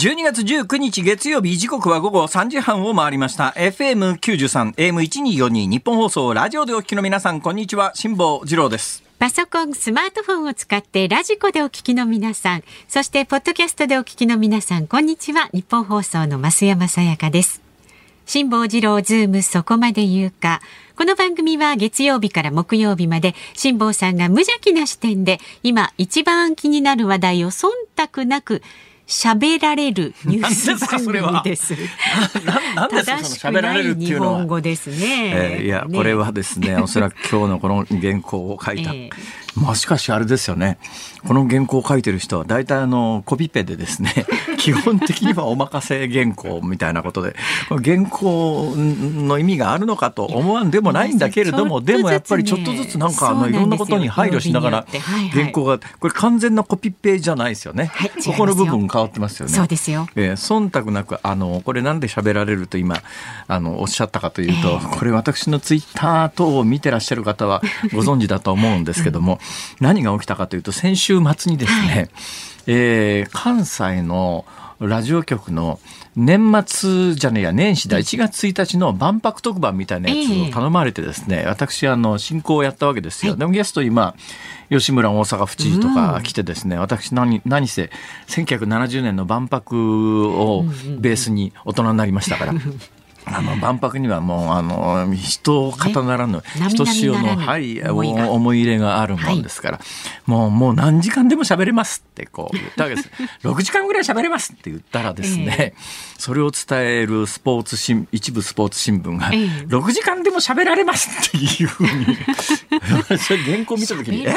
12月19日月曜日時刻は午後3時半を回りました。FM93、AM1242 ニッポン放送ラジオでお聞きの皆さん、こんにちは。辛坊治郎です。パソコン、スマートフォンを使ってラジコでお聞きの皆さん、そしてポッドキャストでお聞きの皆さん、こんにちは。ニッポン放送の増山さやかです。辛坊治郎ズームそこまで言うか。この番組は月曜日から木曜日まで辛坊さんが無邪気な視点で今一番気になる話題を忖度なく喋られる ニュース番組です。ななんですか正しその喋られるくない日っていうのは本語ですね。えーいや、ねこれはですね、おそらく今日のこの原稿を書いた。えまあしかしあれですよね。この原稿を書いてる人は大体あのコピペでですね、基本的にはお任せ原稿みたいなことで、原稿の意味があるのかと思わんでもないんだけれども、でもやっぱりちちょっとずつなんかあのいろんなことに配慮しながら原稿が、これ完全なコピペじゃないですよね。はいここの部分変わってますよね。そうですよ。えー忖度なく、あの、これなんで喋られると今、あの、おっしゃったかというと、えこれ私のツイッター等を見てらっしゃる方はご存知だと思うんですけども、何が起きたかというと、先週末にですね、えー関西のラジオ局の年末じゃねえや、年始だ、1月1日の万博特番みたいなやつを頼まれてですね、私、あの、進行をやったわけですよ。でもゲスト今、吉村大阪府知事とか来てですね、私何、何せ、1970年の万博をベースに大人になりましたから。あの万博にはもうあの人方ならぬ、ね。人潮の、はい、思い入れがあるもんですから、もうもう何時間でも喋れますってこう言ったわけです。6時間ぐらい喋れますって言ったらですね、それを伝えるスポーツ新一部スポーツ新聞が、ええ。6時間でも喋られますっていうふうに。それ原稿見た時にえ？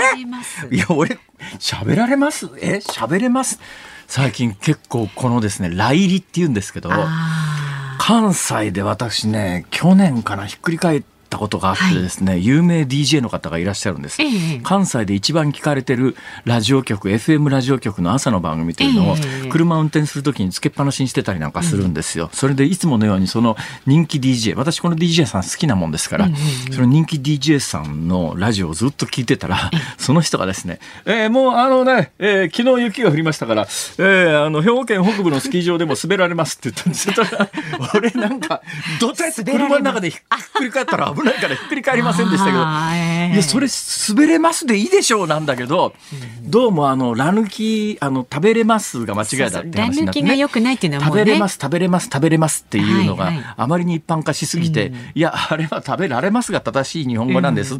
いや俺喋られます？え？喋れます？最近結構このですね来入りって言うんですけどあ関西で私ね去年からひっくり返ってたことがあってですね、有名 DJ の方がいらっしゃるんです、ええ。関西で一番聞かれてるラジオ局 FM ラジオ局の朝の番組というのをええ。車運転するときにつけっぱなしにしてたりなんかするんですよ、それでいつものようにその人気 DJ 私この DJ さん好きなもんですから、その人気 DJ さんのラジオをずっと聞いてたら、その人がですね、えーもうあのね、えー昨日雪が降りましたから、えーあの兵庫県北部のスキー場でも滑られますって言ったんですよ。俺なんか、どうやって車の中でひっくり返ったら危ないからひっくり返りませんでしたけど、ええいや、それ滑れますでいいでしょうなんだけど、どうもあの、ラ抜き、あの、食べれますが間違いだって話になって、そうそうラ抜きが良くないっていうのはもうね。食べれます、食べれます、食べれますっていうのがはいはい、あまりに一般化しすぎて、いや、あれは食べられますが正しい日本語なんです。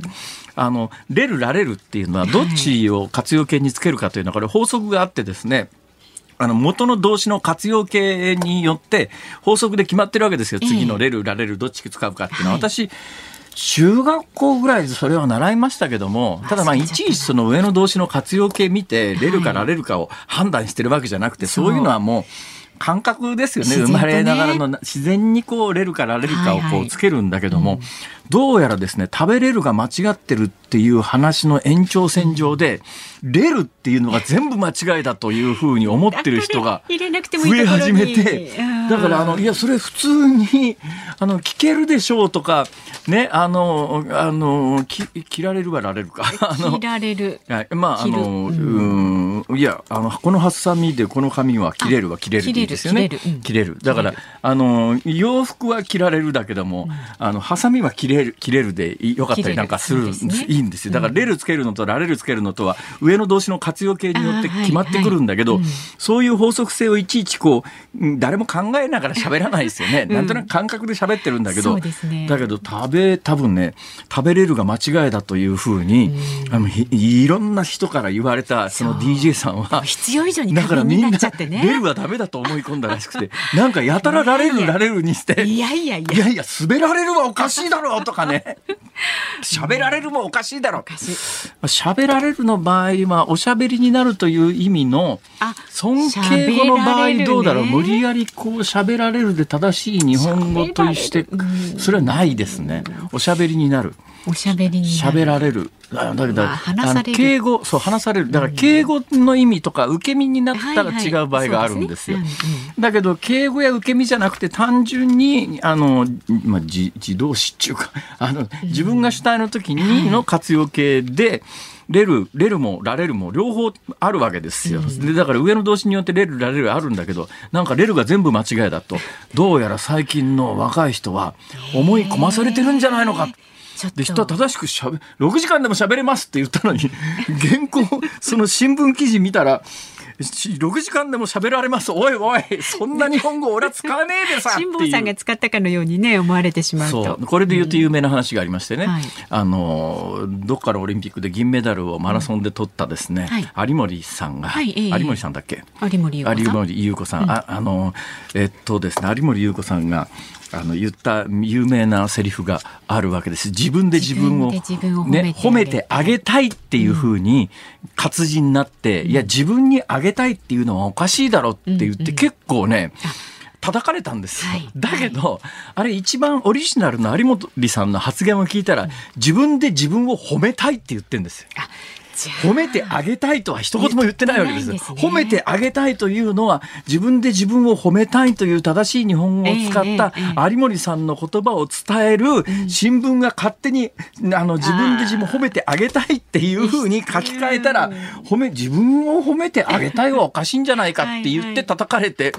あの、れるられるっていうのは、どっちを活用形につけるかというのは、これ法則があってですね、あの、元の動詞の活用形によって、法則で決まってるわけですよ。次のレル、ラレル、どっち使うかっていうのは。はい。私、中学校ぐらいでそれは習いましたけども、ただまあ、いちいちその上の動詞の活用形見て、レルかラレルかを判断してるわけじゃなくて、そういうのはもう、感覚ですよね。ね。まれながらの自然にこう、レルかラレルかをはいはい。こうつけるんだけども、どうやらですね、食べれるが間違ってるっていう話の延長線上で、レルっていうのが全部間違いだというふうに思ってる人が入れなくてもいい増え始めて、だからあの、いや、それ普通に、あの、聞けるでしょうとか、ね、あの、あの、き切られるはられるか。あの切られる。はい、まあ、あの、うん、いや、あの、このハサミでこの紙は切れるは切れるですよね。切れる切れるうん。切れる。だからあの、洋服は切られるだけども、あの、ハサミは切れる、切れるでよかったりなんかするね。いいんですよ。だから、レルつけるのとラレルつけるのとは、上の動詞の活用形によって決まってくるんだけど、はいはい。そういう法則性をいちいちこう、うん誰も考えながら喋らないですよね。なんとなく感覚で喋ってるんだけど、ね。だけど食べ、多分ね、食べれるが間違いだというふうに、あのいいろんな人から言われたその DJ さんは、必要以上にだから過敏にみんななっちゃってね。はダメだと思い込んだらしくて、なんかやたらられるられるにして、いやいやいや。いやいや、滑られるはおかしいだろうとかね。喋られるもおかしいだろう。喋られるの場合は、おしゃべりになるという意味の、あ尊敬語の場合どうだろう、無理やりこう喋られるで正しい日本語としてそれはないですね。おしゃべりになる。おしゃべりに喋られる。あだけど、まあ話されるあの敬語、そう、話される。だから、敬語の意味とか、受け身になったら違う場合があるんですよ。だけど、敬語や受け身じゃなくて、単純に、あの、まあ、自自動詞っていうか、あの、自分が主体の時にの活用形で、レル、レルもラレルも両方あるわけですよ。で、だから上の動詞によってレル、ラレルあるんだけど、なんかレルが全部間違いだと、どうやら最近の若い人は思い込まされてるんじゃないのか。で人は正しくしゃべ6時間でも喋れますって言ったのに 原稿その新聞記事見たら6時間でも喋られます。おいおい、そんな日本語俺は使わねえでさ 辛坊さんが使ったかのようにね、思われてしまうと。そう。これで言うと有名な話がありましてね、うん。はい、あの、どっからオリンピックで銀メダルをマラソンで取ったですね、はい、有森さんが、はい、有森さんだっけ？有森優子さん。ああの、えっとですね、有森優子さんが、あの言った有名なセリフがあるわけです。自分で自分をね褒めてあげたいっていうふうに活字になって、いや自分にあげたいっていうのはおかしいだろって言って結構ね。叩かれたんですよ、はい、だけど、あれ一番オリジナルの有森さんの発言を聞いたら、自分で自分を褒めたいって言ってるんですよ。褒めてあげたいとは一言も言ってないわけです。ですね、褒めてあげたいというのは自分で自分を褒めたいという正しい日本語を使った有森さんの言葉を伝える新聞が勝手にあの自分で自分を褒めてあげたいっていうふうに書き換えたら褒め自分を褒めてあげたいはおかしいんじゃないかって言って叩かれて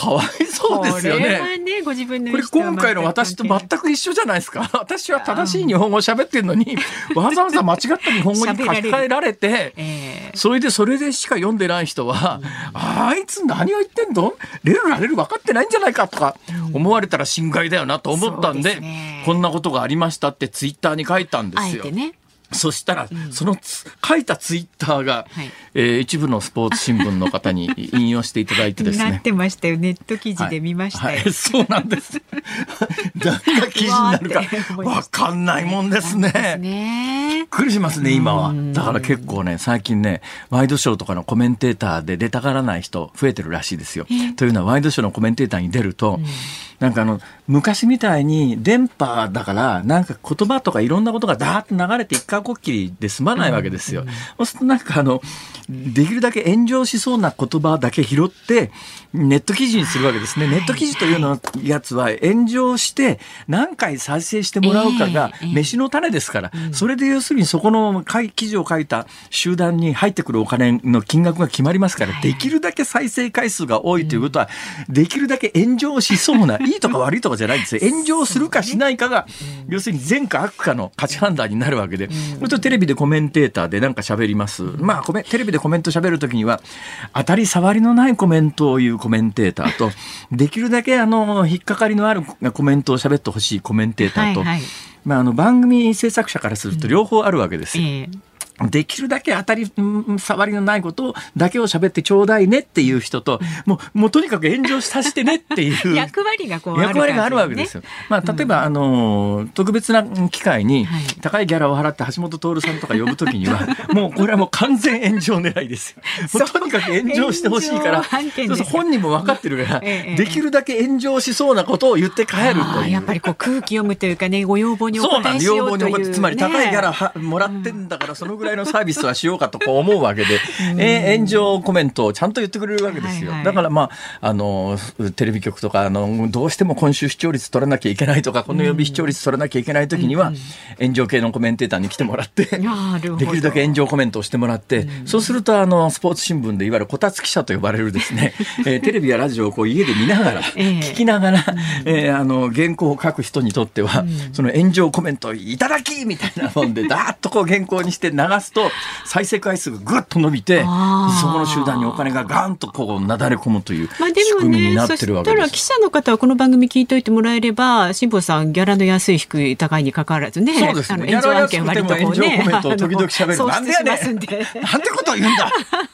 かわいそうですよね。これね、ご自分のこれ今回の私と全く一緒じゃないですか。私は正しい日本語を喋ってるのに、わざわざ間違った日本語に書き換えられて、えー、それでそれでしか読んでない人は、うん、あいつ何を言ってんの？レルラレル分かってないんじゃないかとか思われたら心外だよなと思ったんで、うんね、こんなことがありましたってツイッターに書いたんですよ。ね、そしたら、その書いたツイッターが、はい、えー、一部のスポーツ新聞の方に 引用していただいてですね。なってましたよ。ネット記事で見ましたはいはい、そうなんです。何が記事になるかわかんないもんですね。すねびっくりしますね、今は。だから結構ね、最近ね、ワイドショーとかのコメンテーターで出たがらない人増えてるらしいですよ。というのは、ワイドショーのコメンテーターに出ると、なんかあの、昔みたいに電波だから、なんか言葉とかいろんなことがダーッと流れて一回こっきりで済まないわけですよ。そうするとなんかあの、できるだけ炎上しそうな言葉だけ拾って、ネット記事にするわけですね。ネット記事というのやつは炎上して何回再生してもらうかが飯の種ですから、それで要するにそこの記事を書いた集団に入ってくるお金の金額が決まりますから、できるだけ再生回数が多いということは、できるだけ炎上しそうな、いいとか悪いとかじゃないんですよ。炎上するかしないかが、要するに善か悪かの価値判断になるわけで、それとテレビでコメンテーターでなんか喋ります。まあ、テレビでコメント喋るときには、当たり障りのないコメントを言うコメンテーターと、できるだけあの、引っかかりのあるコメントを喋ってほしいコメンテーターと、はいはい、まあ、あの、番組制作者からすると両方あるわけですよ。うんえーできるだけ当たり障りのないことだけを喋ってちょうだいねっていう人と、もう、もうとにかく炎上させてねっていう 役割がこう、ね、役割があるわけですよ。まあ、例えば、うん、あの、特別な機会に、高いギャラを払って橋本徹さんとか呼ぶときには、もうこれはもう完全炎上狙いですよ。もうとにかく炎上してほしいから、そうそう本人も分かってるから、ええ、できるだけ炎上しそうなことを言って帰るという。やっぱりこう空気読むというかね、ご要望にお答えしようという、ね、そうなん要望にお答え、つまり高いギャラはもらってんだから、そのぐらいのサービスはしようかとこう思うわけで、え炎上コメントをちゃんと言ってくれるわけですよ。はい。はい、だからまあ、あの、テレビ局とか、あの、どうしても今週視聴率取らなきゃいけないとか、この曜日視聴率取らなきゃいけない時には、炎上系のコメンテーターに来てもらって、できるだけ炎上コメントをしてもらって、そうすると、あの、スポーツ新聞でいわゆるこたつ記者と呼ばれるですね、えー、テレビやラジオをこう家で見ながら、聞きながら、えー、あの、原稿を書く人にとっては、その炎上コメントいただきみたいなもんで、だーっとこう原稿にして流すと、再生回数がぐっと伸びてそこの集団にお金がガンとこうなだれ込むという仕組みになってるわけです。まあ、でもね、そしたら記者の方はこの番組聞いといてもらえれば辛坊さんギャラの安い低い高いにかかわらずねそうですね。炎上案件割とこうね。炎上コメントを時々喋るなんでやねん。なんてこと言うんだ。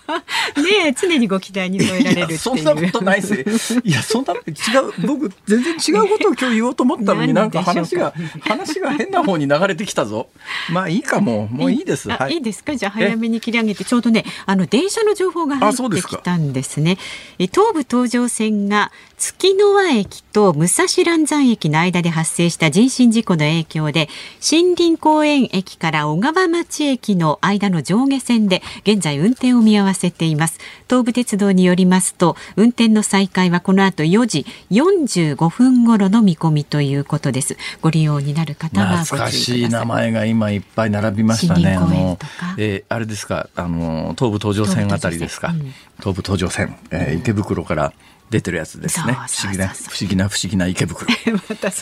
ね常にご期待に添えられるそんなことないですいやそんな違う僕全然違うことを今日言おうと思ったのになんか話が 話が変な方に流れてきたぞ。まあいいかも。もういいです、はい、い。いですか？じゃあ早めに切り上げてちょうどねあの電車の情報が入ってきたんですね。東武東上線が月の輪駅と武蔵蘭山駅の間で発生した人身事故の影響で森林公園駅から小川町駅の間の上下線で現在運転を見合わせています。東武鉄道によりますと運転の再開はこの後4時45分頃の見込みということです。ご利用になる方は懐かしい名前が今いっぱい並びましたね。あの、えー、あれですか？あの東武東上線あたりですか、うん、東武東上線、えー、池袋から出てるやつですね。不思議な不思議な不思議な池袋。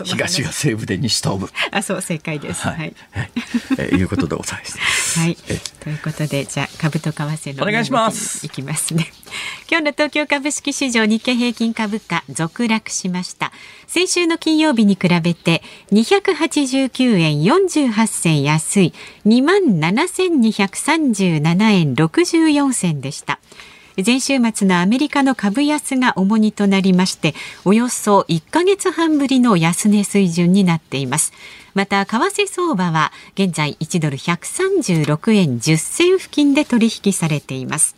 東が西部で西東部。あ、そう正解です。はい。はい、えー、いうことでございます。はい。ということでじゃあ株と為替のお願いします。いきますね。今日の東京株式市場日経平均株価続落しました。先週の金曜日に比べて289円48銭安い2万7237円64銭でした。前週末のアメリカの株安が重荷となりましておよそ1ヶ月半ぶりの安値水準になっていますまた為替相場は現在1ドル136円10銭付近で取引されています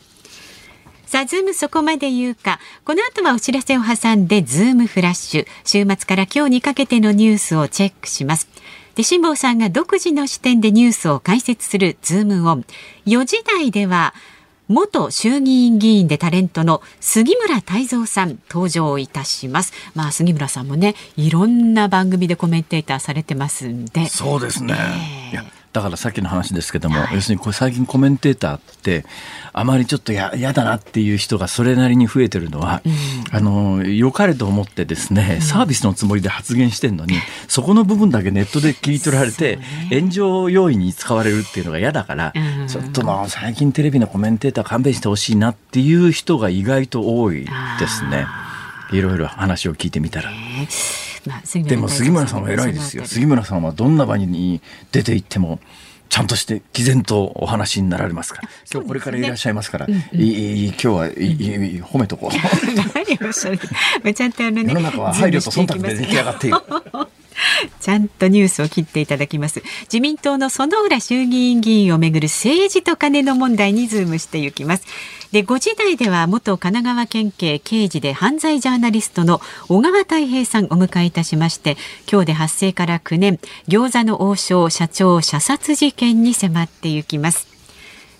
さあ、ズームそこまで言うか。この後はお知らせを挟んで、ズームフラッシュ。週末から今日にかけてのニュースをチェックします。で、辛坊さんが独自の視点でニュースを解説するズームオン。4時台では、元衆議院議員でタレントの杉村太蔵さん登場いたします。まあ杉村さんもね、いろんな番組でコメンテーターされてますんで。そうですね。えーだからさっきの話ですけども、はい、要するに最近コメンテーターってあまりちょっとや嫌だなっていう人がそれなりに増えてるのは、うん、あの良かれと思ってですね、サービスのつもりで発言してんのに、そこの部分だけネットで切り取られて、ね、炎上要因に使われるっていうのが嫌だから、うん、ちょっとまあ最近テレビのコメンテーター勘弁してほしいなっていう人が意外と多いですね。いろいろ話を聞いてみたら。まあ、でも杉村さんは偉いですよ杉村さんはどんな場に出て行ってもちゃんとして毅然とお話になられますから。今日これからいらっしゃいますから、ねうんうん、いい今日はいい、いい褒めとこう。何をおっしゃる。ちゃんとあのね。世の中は配慮と忖度で出来上がっている。ちゃんとニュースを切っていただきます。自民党の薗浦衆議院議員をめぐる政治と金の問題にズームしていきます。で5時台では元神奈川県警刑事で犯罪ジャーナリストの小川太平さんをお迎えいたしまして今日で発生から9年餃子の王将社長射殺事件に迫っていきます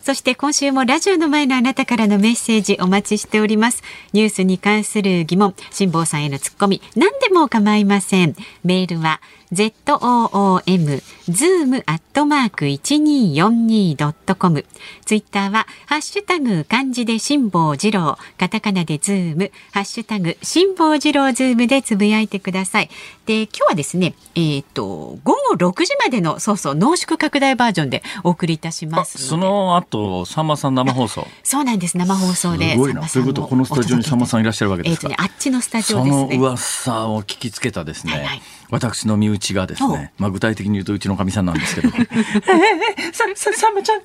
そして今週もラジオの前のあなたからのメッセージお待ちしております。ニュースに関する疑問、辛坊さんへのツッコミ、何でも構いません。メールは zoom zoom アットマーク一二四二ドットコム。ツイッターはハッシュタグ漢字で辛坊治郎、カタカナでズーム、ハッシュタグ辛坊治郎ズームでつぶやいてください。で今日はですね、えっ、ー、と午後六時までのそうそう濃縮拡大バージョンでお送りいたしますその後さんまさん生放送。そうなんです生放送で。すごいな。ということこのスタジオにさんまさんいらっしゃるわけですか。えっ、ー、とねあっちのスタジオですね。その噂を聞きつけたですね。はいはい私の身内がですね、まあ、具体的に言うとうちのかみさんなんですけど「ええさささんまちゃんに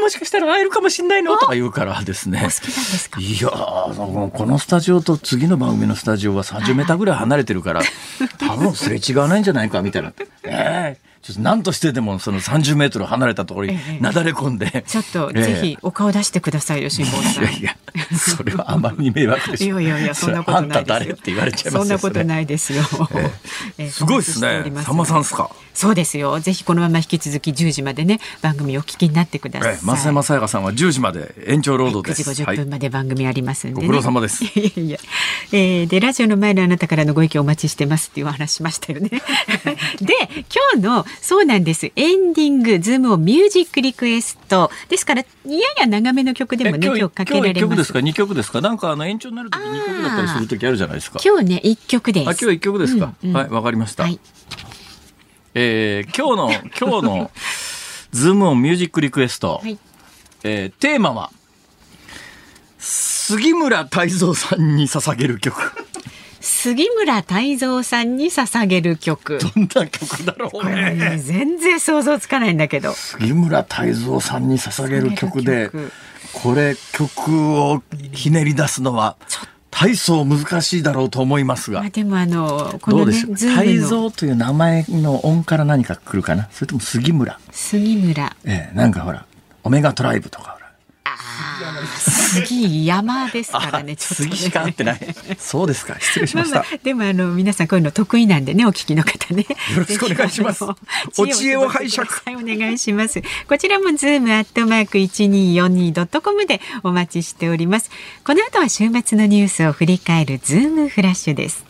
もしかしたら会えるかもしれないの?」とか言うからですね。いやこのスタジオと次の番組のスタジオは30メーターぐらい離れてるから 多分すれ違わないんじゃないかみたいな。えーちょっと何としてでもその30メートル離れたところになだれ込んで、ええ、ちょっとぜひお顔出してくださいよ辛坊さん。いやいやそれはあまりに迷惑でしょ。いやいやそんなことないですよ。って言われちゃいますそんなことないですよ。ええ、すごいですね。さんまさんですか。そうですよ。ぜひこのまま引き続き10時までね番組お聞きになってください。増山さやかさんは10時まで延長労働です。9時50分まで番組ありますんで、ね、ご苦労様です。いやいや、えー、でラジオの前のあなたからのご意見お待ちしてますっていうお話しましたよね。で今日のそうなんです。エンディングズームをミュージックリクエストですからやや長めの曲でもね今日かけられます。曲ですか？二曲ですか？なんかあの延長になるとき二曲だったりする時あるじゃないですか。今日ね一曲です。あ今日一曲ですか？うんうん、はいわかりました。はい、えー、今日の今日の ズームオンミュージックリクエスト、はい、えー、テーマは杉村太蔵さんに捧げる曲。杉村太蔵さんに捧げる曲。どんな曲だろうね。ね全然想像つかないんだけど。杉村太蔵さんに捧げる曲で、これ曲をひねり出すのは。体操難しいだろうと思いますが。でもあの、この、ね、どうでしょう？太蔵という名前の音から何か来るかな？それとも杉村？杉村。ええ、なんかほら、オメガトライブとか。杉山ですからね。杉しか合ってない。そうですか。失礼しました。まあまあ、でもあの皆さんこういうの得意なんでね、お聞きの方ね。よろしくお願いします。お知恵を拝借。お願いします。こちらもズームアットマーク一二四二ドットコムでお待ちしております。この後は週末のニュースを振り返るズームフラッシュです。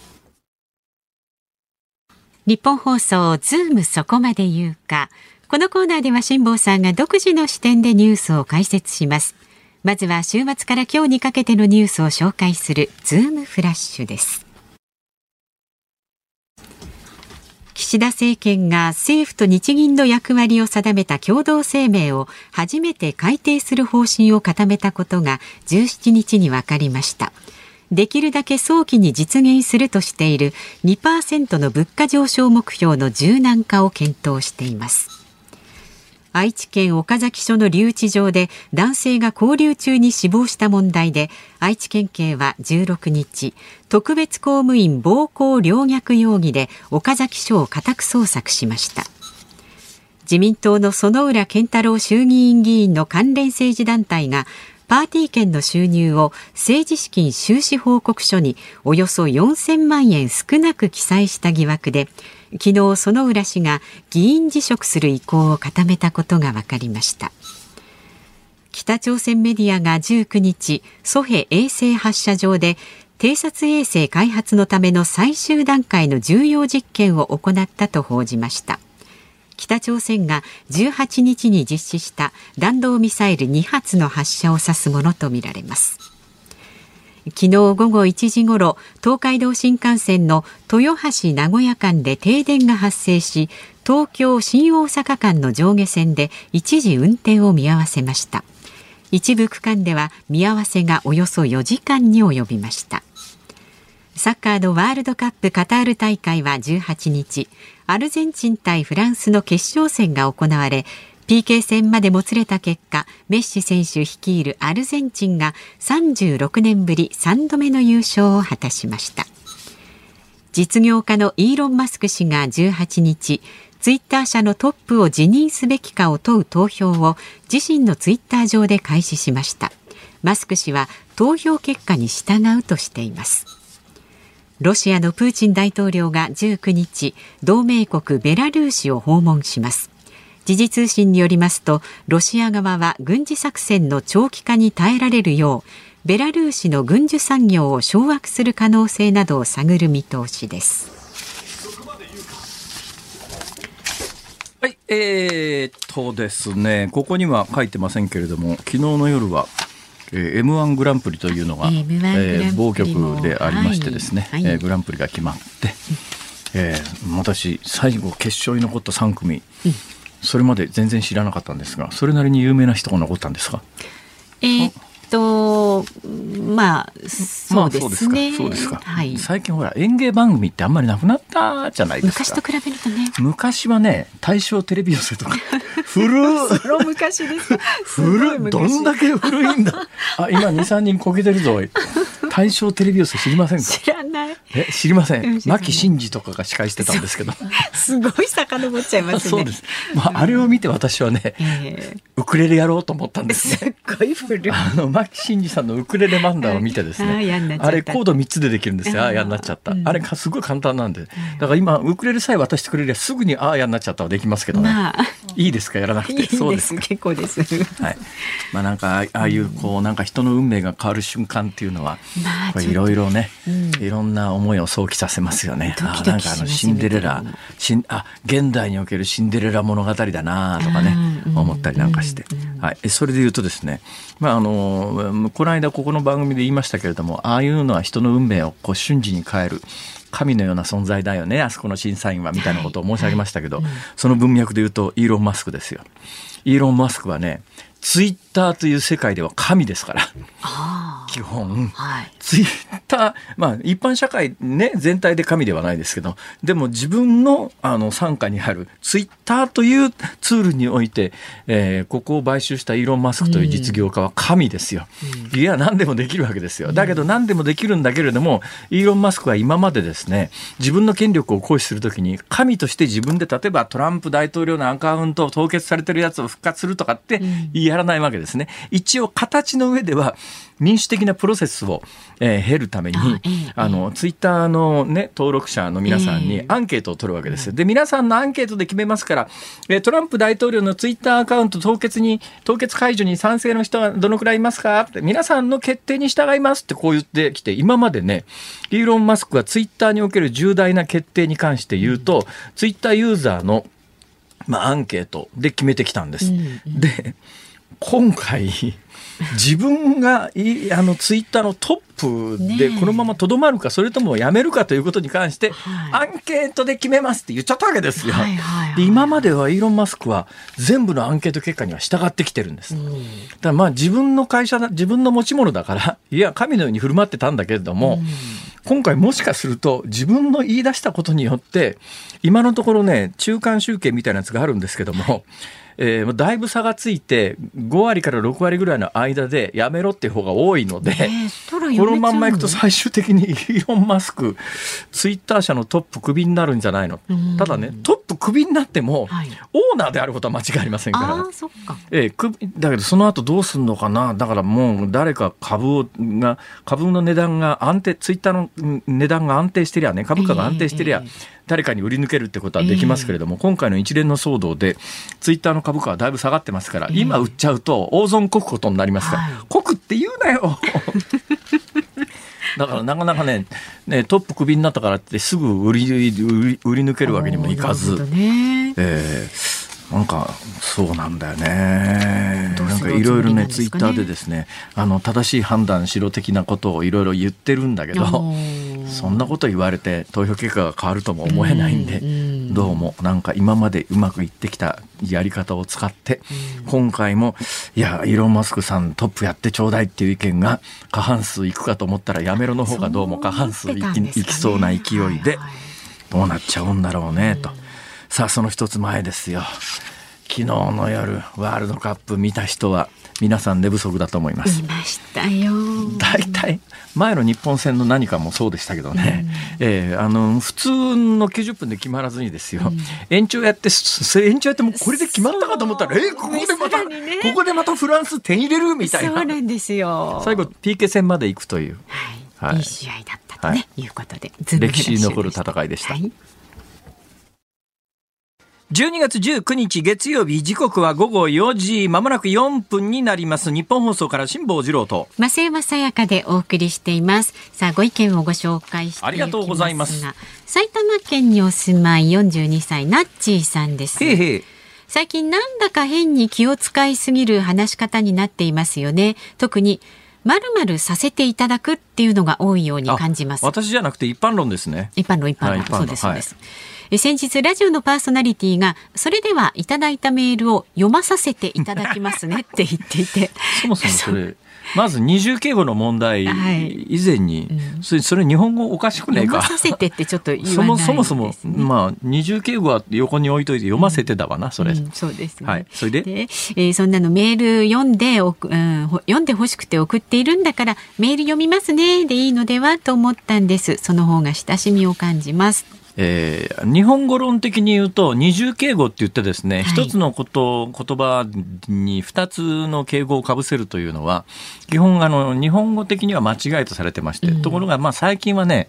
ニッポン放送ズームそこまで言うか。このコーナーでは辛坊さんが独自の視点でニュースを解説します。まずは週末から今日にかけてのニュースを紹介するズームフラッシュです。岸田政権が政府と日銀の役割を定めた共同声明を初めて改定する方針を固めたことが17日に分かりました。できるだけ早期に実現するとしている2%の物価上昇目標の柔軟化を検討しています。愛知県岡崎署の留置場で男性が勾留中に死亡した問題で愛知県警は16日特別公務員暴行陵虐容疑で岡崎署を家宅捜索しました。自民党の薗浦健太郎衆議院議員の関連政治団体がパーティー券の収入を政治資金収支報告書におよそ4000万円少なく記載した疑惑で昨日薗浦氏が議員辞職する意向を固めたことが分かりました。北朝鮮メディアが19日ソヘ衛星発射場で偵察衛星開発のための最終段階の重要実験を行ったと報じました。北朝鮮が18日に実施した弾道ミサイル2発の発射を指すものとみられます。昨日午後1時ごろ東海道新幹線の豊橋名古屋間で停電が発生し東京新大阪間の上下線で一時運転を見合わせました。一部区間では見合わせがおよそ4時間に及びました。サッカーのワールドカップカタール大会は18日アルゼンチン対フランスの決勝戦が行われ PK 戦までもつれた結果メッシ選手率いるアルゼンチンが36年ぶり3度目の優勝を果たしました。実業家のイーロン・マスク氏が18日ツイッター社のトップを辞任すべきかを問う投票を自身のツイッター上で開始しました。マスク氏は投票結果に従うとしています。ロシアのプーチン大統領が19日同盟国ベラルーシを訪問します。時事通信によりますとロシア側は軍事作戦の長期化に耐えられるようベラルーシの軍需産業を掌握する可能性などを探る見通しです。はい、えー、っとですね、ここには書いてませんけれども、昨日の夜は、えー、M1 グランプリというのが、えー、えー、某局でありましてですね、はいはい、えー、グランプリが決まって、えー、私最後決勝に残った3組、うんそれまで全然知らなかったんですがそれなりに有名な人が残ったんですか？えー、っとまあそうですね、そうですか、はい、最近ほら演芸番組ってあんまりなくなったじゃないですか。昔と比べるとね。昔はね大正テレビ寄せとか 古その昔です。古どんだけ古いんだ。あ今23人こけてるぞ。大正テレビ寄せ知りませんか？知らない。え知りません。牧真司とかが司会してたんですけど。すごい遡っちゃいますね。そうです。まああれを見て私はね、えー、ウクレレやろうと思ったんですね。すっごい古い。あの牧真司さんのウクレレ漫談を見てですね あれコード3つでできるんですよ。ああやんなっちゃった、うん、あれすごい簡単なんで。だから今ウクレレさえ渡してくれりゃすぐにああやんなっちゃったはできますけどね、まあ、いいですか？やらなくて。そうです結構です。はい。まあなんかああいうこうなんか人の運命が変わる瞬間っていうのは、いろいろね、いろんな思いを想起させますよね。あなんかあのシンデレラ、しんあ現代におけるシンデレラ物語だなとかね、思ったりなんかして、はい、それで言うとですね、まああのこの間ここの番組で言いましたけれども、ああいうのは人の運命をこう瞬時に変える。神のような存在だよねあそこの審査員はみたいなことを申し上げましたけど、その文脈で言うとイーロン・マスクですよ。イーロン・マスクはねツイッターという世界では神ですから。基本、はい。ツイッター、まあ一般社会ね、全体で神ではないですけど、でも自分のあの傘下にあるツイッターというツールにおいて、えーここを買収したイーロン・マスクという実業家は神ですよ。いや、何でもできるわけですよ。だけど何でもできるんだけれども、イーロン・マスクは今までですね、自分の権力を行使するときに、神として自分で例えばトランプ大統領のアカウントを凍結されてるやつを復活するとかってやらないわけですね。一応形の上では民主的なプロセスを、えー経るために、あの、ツイッターのね、登録者の皆さんええ。にアンケートを取るわけです。よ。で、皆さんのアンケートで決めますから、えートランプ大統領のツイッターアカウント凍結に、凍結解除に賛成の人はどのくらいいますか？って、皆さんの決定に従いますってこう言ってきて、今までね、イーロン・マスクがツイッターにおける重大な決定に関して言うと、ツイッターユーザーの、まあ、アンケートで決めてきたんです。で、今回、自分がいあのツイッターのトップでこのままとどまるか、それともやめるかということに関して、はい。アンケートで決めますって言っちゃったわけですよ。で今まではイーロン・マスクは全部のアンケート結果には従ってきてるんです。だからまあ自分の会社だ、自分の持ち物だから、いや、神のように振る舞ってたんだけれども、今回もしかすると自分の言い出したことによって、今のところね、中間集計みたいなやつがあるんですけども、えーだいぶ差がついて、5割から6割ぐらいの間でやめろっていう方が多いので、えーこうの？のまんまいくと最終的に イーロン・マスク、ツイッター社のトップクビになるんじゃないの？うん。ただね、トップクビになっても、はいオーナーであることは間違いありませんから。ああ、そっか。ええ、くだけどその後どうすんのかな？だからもう誰か株をが株の値段が安定ツイッターのうん値段が安定してりゃね株価が安定してりゃ、ええ誰かに売り抜けるってことはできますけれども、今回の一連の騒動でツイッターの株価はだいぶ下がってますから、ええ。今売っちゃうと大損こくことになりますから、はい。こくって言うなよ。だからなかなかねねトップクビになったからってすぐ売り売り売り抜けるわけにもいかず。ね。えーなんかそうなんだよね。なんかいろいろおつもりなね。ツイッターでですねあの正しい判断しろ的なことをいろいろ言ってるんだけどそんなこと言われて投票結果が変わるとも思えないんで、どうもなんか今までうまくいってきたやり方を使って、今回もいやイーロン・マスクさんトップやってちょうだいっていう意見が過半数いくかと思ったらやめろの方がどうも過半数いき,、いきそうな勢いで。どうなっちゃうんだろうね、と。さあ、その一つ前ですよ。昨日の夜、ワールドカップ見た人は、皆さん寝不足だと思います。見。ましたよ。大体、前の日本戦の何かもそうでしたけどね、えーあの、普通の90分で決まらずにですよ、延長やって、す延長やってもうこれで決まったかと思ったら、えーここでまた、ね。ここでまたフランス点入れるみたいな。そうなんですよ。最後、PK 戦まで行くという。はい、はい。いい試合だったとね、、はい。うことで、歴史に残る戦いでした。はい12月19日月曜日時刻は午後4時まもなく4分になります。日本放送から辛坊治郎と。増山さやかでお送りしています。さあ、ご意見をご紹介してありがとうございます。埼玉県にお住まい42歳、ナッチーさんです。へいへい。最近なんだか変に気を使いすぎる話し方になっていますよね。特に、まるまるさせていただくっていうのが多いように感じます。私じゃなくて一般論ですね。一般論一般論、はいそうですそうです、え先日ラジオのパーソナリティがそれではいただいたメールを読まさせていただきますね って言っていて。そもそもそれまず二重敬語の問題はい。以前に、うん。それそれ日本語おかしくねえか？読まさせてってちょっと言わないそもそもそもまあ二重敬語は横に置いといて読ませてだわな、それ、うんそうですね、はい。それで？えーそんなのメール読んでおく、うん、ほ読んでほしくて送っているんだからメール読みますねでいいのではと思ったんです。その方が親しみを感じますえー日本語論的に言うと二重敬語って言ってですねはい。一、つのこと言葉に二つの敬語をかぶせるというのは基本あの日本語的には間違いとされてまして、うん。ところがまあ最近はね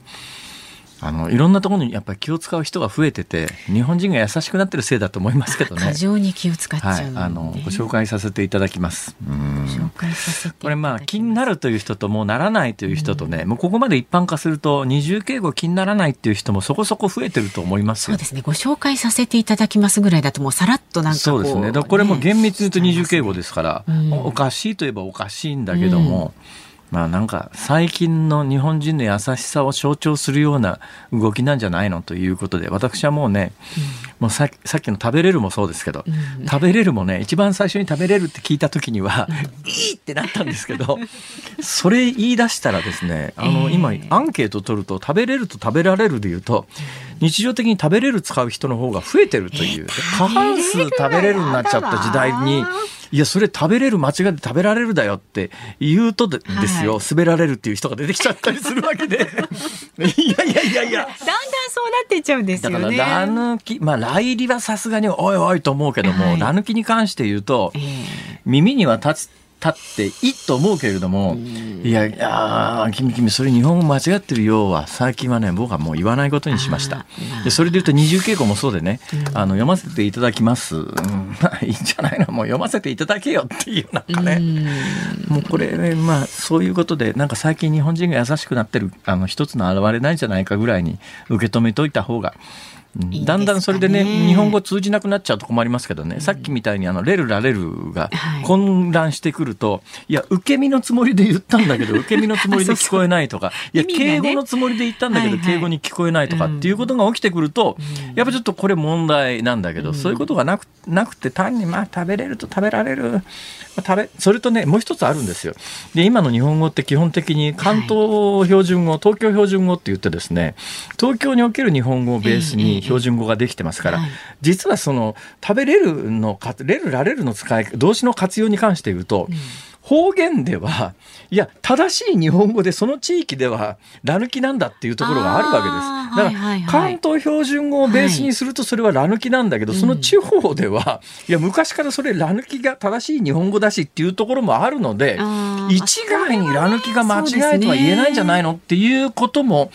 あのいろんなところにやっぱり気を使う人が増えてて日本人が優しくなってるせいだと思いますけどね過。剰に気を使っちゃうはい、あのご紹介させていただきます。うん紹介させてこれまあ気になるという人ともうならないという人とね、もうここまで一般化すると二重敬語気にならないっていう人もそこそこ増えてると思いますよそう。ですね。ご紹介させていただきますぐらいだともうさらっとなんかこそうですね。これも厳密に言うと二重敬語ですから、うんおかしいといえばおかしいんだけども、まあなんか最近の日本人の優しさを象徴するような動きなんじゃないのということで、私はもうね、もうささっきの食べれるもそうですけど、うん、食べれるもね一番最初に食べれるって聞いた時には、うん、いいってなったんですけどそれ言い出したらですねあの、えー、今アンケート取ると食べれると食べられるでいうと日常的に食べれる使う人の方が増えてるという、過半数食べれるになっちゃった時代に。いや、それ食べれる間違って食べられるだよって言うとですよ、はい、滑られるっていう人が出てきちゃったりするわけで。いやいやいやいや。だんだんそうなってっちゃうんですよね。だから、ラ抜き、まあ、来入りはさすがにおいおいと思うけども、はい、ラ抜きに関して言うと、えー、耳には立つ立っていいと思うけれども、いやいや君君それ日本語間違ってるようは最近はね僕はもう言わないことにしました。でそれで言うと二重傾向もそうでね、あの読ませていただきます、うん、ま あいいんじゃないの？もう読ませていただけよっていうなんかね。もうこれ、ね、まあそういうことでなんか最近日本人が優しくなってるあの一つの表れないんじゃないかぐらいに受け止めといた方がだんだんそれでね日本語通じなくなっちゃうと困りますけどね、うん、さっきみたいにあのレルラレルが混乱してくると、はい、いや受け身のつもりで言ったんだけど 受け身のつもりで聞こえないとかいや敬語のつもりで言ったんだけど、敬語に聞こえないとかっていうことが起きてくると、やっぱちょっとこれ問題なんだけど、そういうことがなくなくて単にまあ食べれると食べられる。食べそれとねもう一つあるんですよ。で今の日本語って基本的に関東標準語、はい、東京標準語って言ってですね東京における日本語をベースに標準語ができてますから、実はその食べれるのかれるられるの使い動詞の活用に関して言うと、うん方言では、いや、正しい日本語でその地域では、ラ抜きなんだっていうところがあるわけです。だから、関東標準語をベースにするとそれはラ抜きなんだけど、その地方では、いや、昔からそれラ抜きが正しい日本語だしっていうところもあるので、一概にラ抜きが間違いとは言えないんじゃないのっていうことも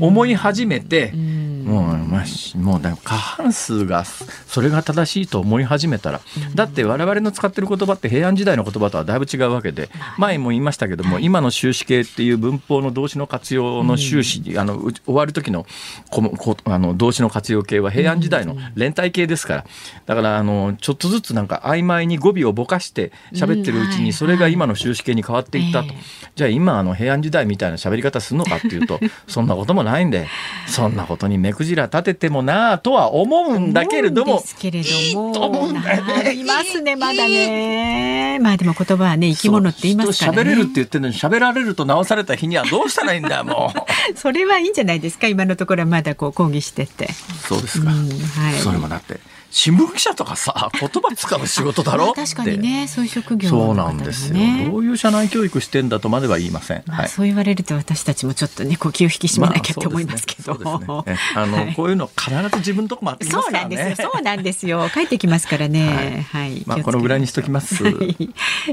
思い始めて、もう、まあ、もう過半数がそれが正しいと思い始めたら、だって我々の使ってる言葉って平安時代の言葉とはだいぶ違うわけで、前も言いましたけども、今の終止形っていう文法の動詞の活用の終止、あの終わる時のこあの動詞の活用形は平安時代の連帯形ですから、だからあのちょっとずつなんか曖昧に語尾をぼかして喋ってるうちにそれが今の終止形に変わっていったと、じゃあ今あの平安時代みたいな喋り方するのかっていうと そんなこともないんでそんなことに目くじら立ててもなあとは思うんだけれども。ですけれども。ありますねまだね。まあでも言葉はね生き物って言いますからね。喋れるって言ってるのに喋られると直された日にはどうしたらいいんだよもう。それはいいんじゃないですか？今のところはまだこう抗議してて。そうですか。うん、はい。それもだって。新聞記者とかさ 言葉使う仕事だろ？確かにねそういう職業、ね、そうなんですよ。どういう社内教育してんだとまでは言いません、まあ、そう言われると私たちもちょっとね呼吸引き締めなきゃと思いますけど、まあね。ね、あの、はい、こういうの必ず自分のとこもそうなんですよ。そうなんですよ。帰ってきますからね。はい、はい、まあこのぐらいにしときます、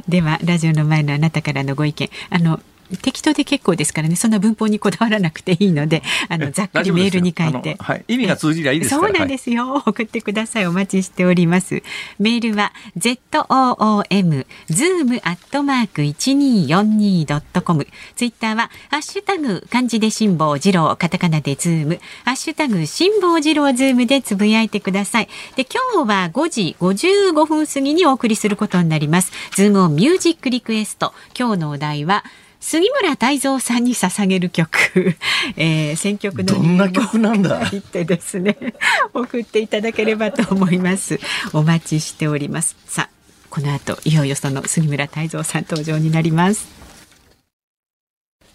ではラジオの前のあなたからのご意見。あの適当で結構ですからね。そんな文法にこだわらなくていいので あのざっくりメールに書いて、はい、意味が通じりゃいいですそうなんですよ、はい、送ってください。お待ちしております。メールは z o o m zoom アットマーク一二四二ドットコム。ツイッターはハッシュタグ漢字で辛坊治郎カタカナでズーム。ハッシュタグ辛坊治郎ズームでつぶやいてください。で今日は5時55分過ぎにお送りすることになります。ズームをミュージックリクエスト。今日のお題は杉村太蔵さんに捧げる曲、えー、選曲のどんな曲なんだ？言ってですね 送っていただければと思います。お待ちしております。さあこの後いよいよその杉村太蔵さん登場になります。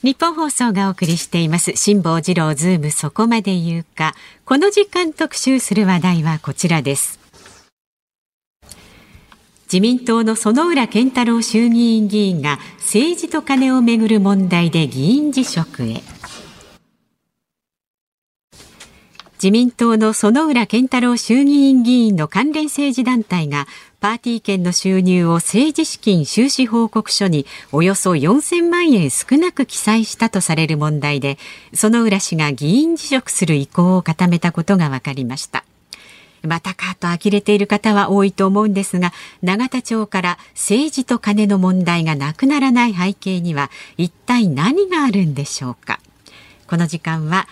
日本放送がお送りしています。辛坊治郎ズームそこまで言うか。この時間特集する話題はこちらです自民党の薗浦健太郎衆議院議員が政治とカネをめぐる問題で議員辞職へ。自民党の薗浦健太郎衆議院議員の関連政治団体がパーティー券の収入を政治資金収支報告書におよそ4000万円少なく記載したとされる問題で薗浦氏が議員辞職する意向を固めたことが分かりました。またかと呆れている方は多いと思うんですが永田町から政治と金の問題がなくならない背景には一体何があるんでしょうか。この時間は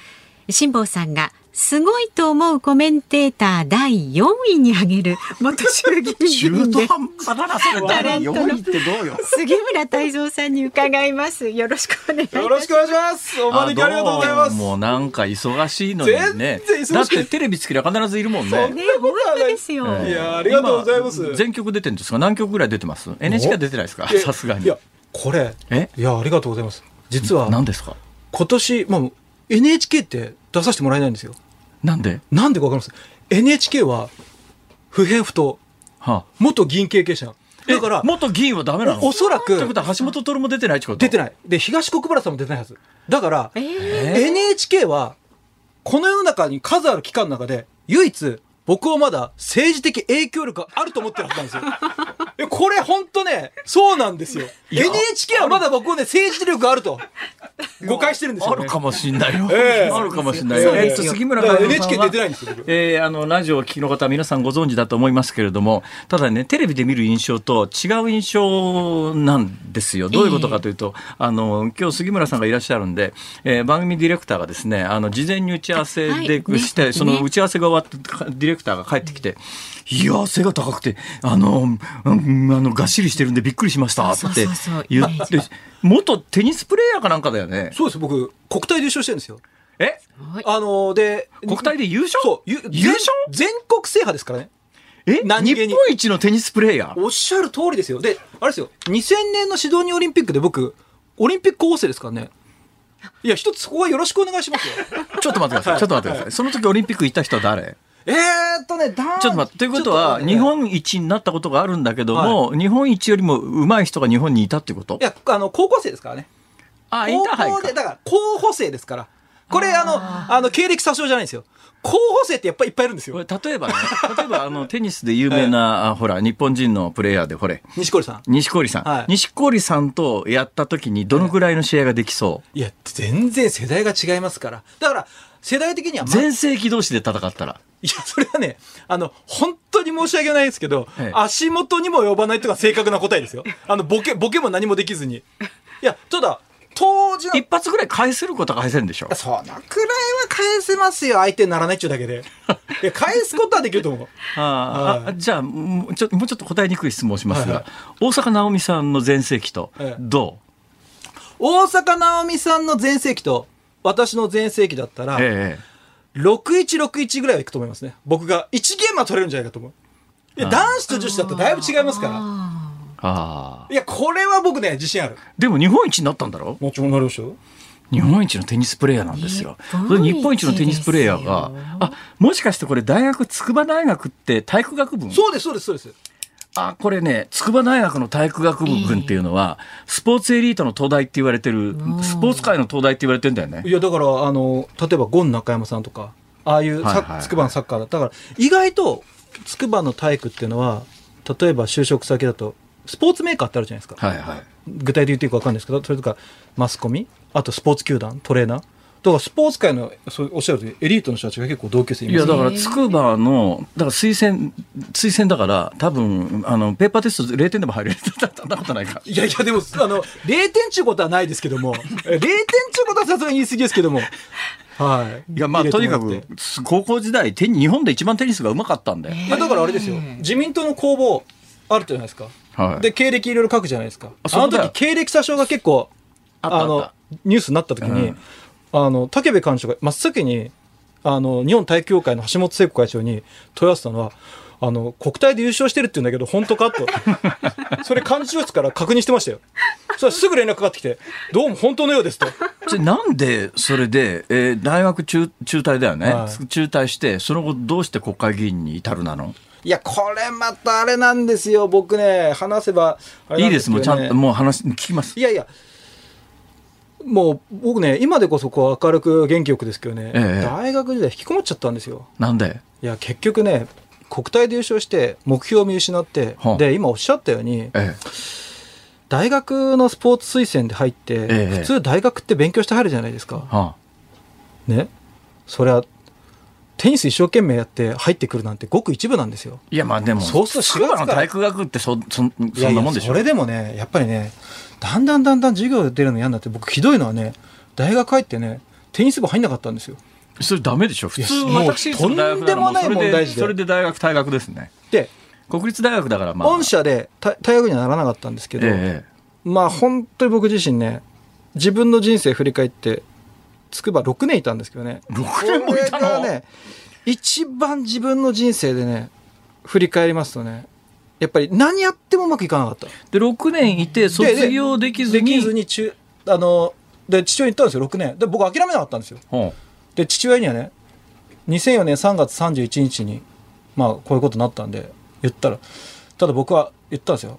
辛坊さんがすごいと思うコメンテーター第4位に挙げる元衆議院議員で中途半端だな、それ。タレントの4位ってどうよ。杉村太蔵さんに伺います。よろしくお願いします。よろしくお願いします。お招きありがとうございます。ももうなんか忙しいのにね全然忙し。いだってテレビつけりゃ必ずいるもんね。ね、本当ですよ。ええいやありがとうございます今全曲出てるんですか？何曲ぐらい出てます ?NHK は出てないですか？さすがにいや。、これ、え？いや、ありがとうございます。実は、何ですか？今年、まあ、NHK って出させてもらえないんですよ。なんで？なんでかわかります ?NHK は、不偏不当、はあ、元議員経験者。えだから、元議員はダメなの？おおそらくということは橋本徹も出てないってこと？出てない。で、東国原さんも出てないはず。だから、えええ NHK は、この世の中に数ある機関の中で、唯一、僕はまだ政治的影響力があると思ってるはずなんですよ。えこれ本当ね、そうなんですよ。NHK はまだ僕はね、政治力があると誤解してるんですよ、ね。あるかもしんないよ。ええあるかもしんないよ。えっと、杉村さん NHK は出てないんですよ僕えーあの、ラジオをお聞きの方は皆さんご存知だと思いますけれども、ただね、テレビで見る印象と違う印象なんですよ。どういうことかというと、あの、今日杉村さんがいらっしゃるんで、えー番組ディレクターがですね、あの、事前に打ち合わせではいして、ねその打ち合わせが終わって、ディレクターが帰ってきて、いや、背が高くて、あの、うんあの、がっしりしてるんでびっくりしましたって言って、元テニスプレーヤーかなんかだよね。そうです、僕、国体で優勝してるんですよ。え？はいあので、国体で優勝？そう、ゆ優勝？全全国制覇ですからね。え？何気に日本一のテニスプレーヤー？おっしゃる通りですよ。で、あれですよ、2000年のシドニーオリンピックで僕、オリンピック候補生ですからね。いや、一つそこはよろしくお願いしますよ。ちょっと待ってください。ちょっと待ってください。その時オリンピック行った人は誰？えーっとね、だちょっと待って。ということは、日本一になったことがあるんだけども、日本一よりも上手い人が日本にいたってこと？いや、あの、高校生ですからね。あ、インターハイ。だから、候補生ですから。これ、あの、あの、経歴詐称じゃないんですよ。候補生ってやっぱりいっぱいいるんですよ。例えばね、例えばあのテニスで有名な、あほら、日本人のプレイヤーで、ほれ、西堀さん。西堀さん。はい西堀さんとやった時にどのぐらいの試合ができそう、いや、全然世代が違いますから。だから、世代的には、ま全盛期同士で戦ったら。いや、それはね、あの、本当に申し訳ないですけど、ええ足元にも及ばないというのが正確な答えですよ。あの、ボケ、ボケも何もできずに。いや、ただ、当時一発ぐらい返せることは返せるんでしょ？やそのくらいは返せますよ、相手にならないっちゅうだけで。いや、返すことはできると思う。あーあじゃあもうちょもうちょっと答えにくい質問をしますが、はい大坂なおみさんの全盛期とええど大坂なおみさんの全盛期と、私の全盛期だったら、う、ええ6161ぐらいはいくと思いますね。僕が1ゲームは取れるんじゃないかと思う。いや、男子と女子だとだいぶ違いますから。あああいや、これは僕ね、自信ある。でも日本一になったんだろ？もちろんなりましたよ。日本一のテニスプレーヤーなんですよ日本一それ日本一のテニスプレーヤーがあもしかしてこれ大学筑波大学って体育学部？そうです、そうです、そうです。あこれね筑波大学の体育学部群っていうのは、スポーツエリートの東大って言われてるんスポーツ界の東大って言われてんだよねいや、だから、あの、例えば、ゴン中山さんとか、ああいうさはいはいはい筑波のサッカーだ。だから、意外と、筑波の体育っていうのは、例えば就職先だと、スポーツメーカーってあるじゃないですか。はいはい具体的に言っていいか分かんないですけど、それとか、マスコミ、あとスポーツ球団、トレーナー。だから、スポーツ界の、そうおっしゃるとおり、エリートの人たちが結構同級生います。いやだから筑波のだから推薦推薦だから多分あのペーパーテスト0点でも入れるそんなことないか いやいや、でも、あの、0点ちゅうことはないですけども、え0点ちゅうことはさすがに言い過ぎですけども、はい。いやまあとにかく高校時代日本で一番テニスがうまかったんだよ、いやだからあれですよ、自民党の公募あるじゃないですか。はい。で、経歴いろいろ書くじゃないですか。あの時、経歴詐称が結構、あの、ニュースになった時に、うんあの、武部幹事長が真っ先に、あの、日本体育協会の橋本聖子会長に問い合わせたのは、あの、国体で優勝してるって言うんだけど、本当かと。それ幹事長室から確認してましたよ。それすぐ連絡かかってきて、どうも本当のようですと。じゃあなんでそれで、えー大学中中退だよね、はい中退してその後どうして国会議員に至るなの？いや、これまたあれなんですよ。僕ね、話せばあれいないですもうちゃんともう話聞きますいやいや、もう僕ね、今でこそこう明るく元気よくですけどね、ええ。大学時代引きこもっちゃったんですよ。なんで？いや、結局ね、国体で優勝して、目標を見失って、はあ。で、今おっしゃったように、え大学のスポーツ推薦で入って、ええ。普通大学って勉強して入るじゃないですか。ね？それは、テニス一生懸命やって入ってくるなんてごく一部なんですよ。あ、いやまあでもそうすると筑波の4月から体育学ってそそそんいやいやなもんでしょ。それでもね、やっぱりね、だんだんだんだん授業出るの嫌になって、僕ひどいのはね、大学入ってね、テニス部入んなかったんですよ。それダメでしょ？普通私とんでもない問題児でで。それで大学退学ですね。で、国立大学だからまあ。御社でた大学にはならなかったんですけど、えまあ本当に僕自身ね、自分の人生振り返って、筑波6年いたんですけどね。6年もいたの？これがね、一番自分の人生でね、振り返りますとね、やっぱり何やってもうまくいかなかった。えで6年いて卒業できずにできずに中、あの、で、父親に言ったんですよ、6年。で、僕諦めなかったんですよ。うんで、父親にはね、2004年3月31日に、まあ、こういうことになったんで、言ったら、ただ僕は言ったんですよ。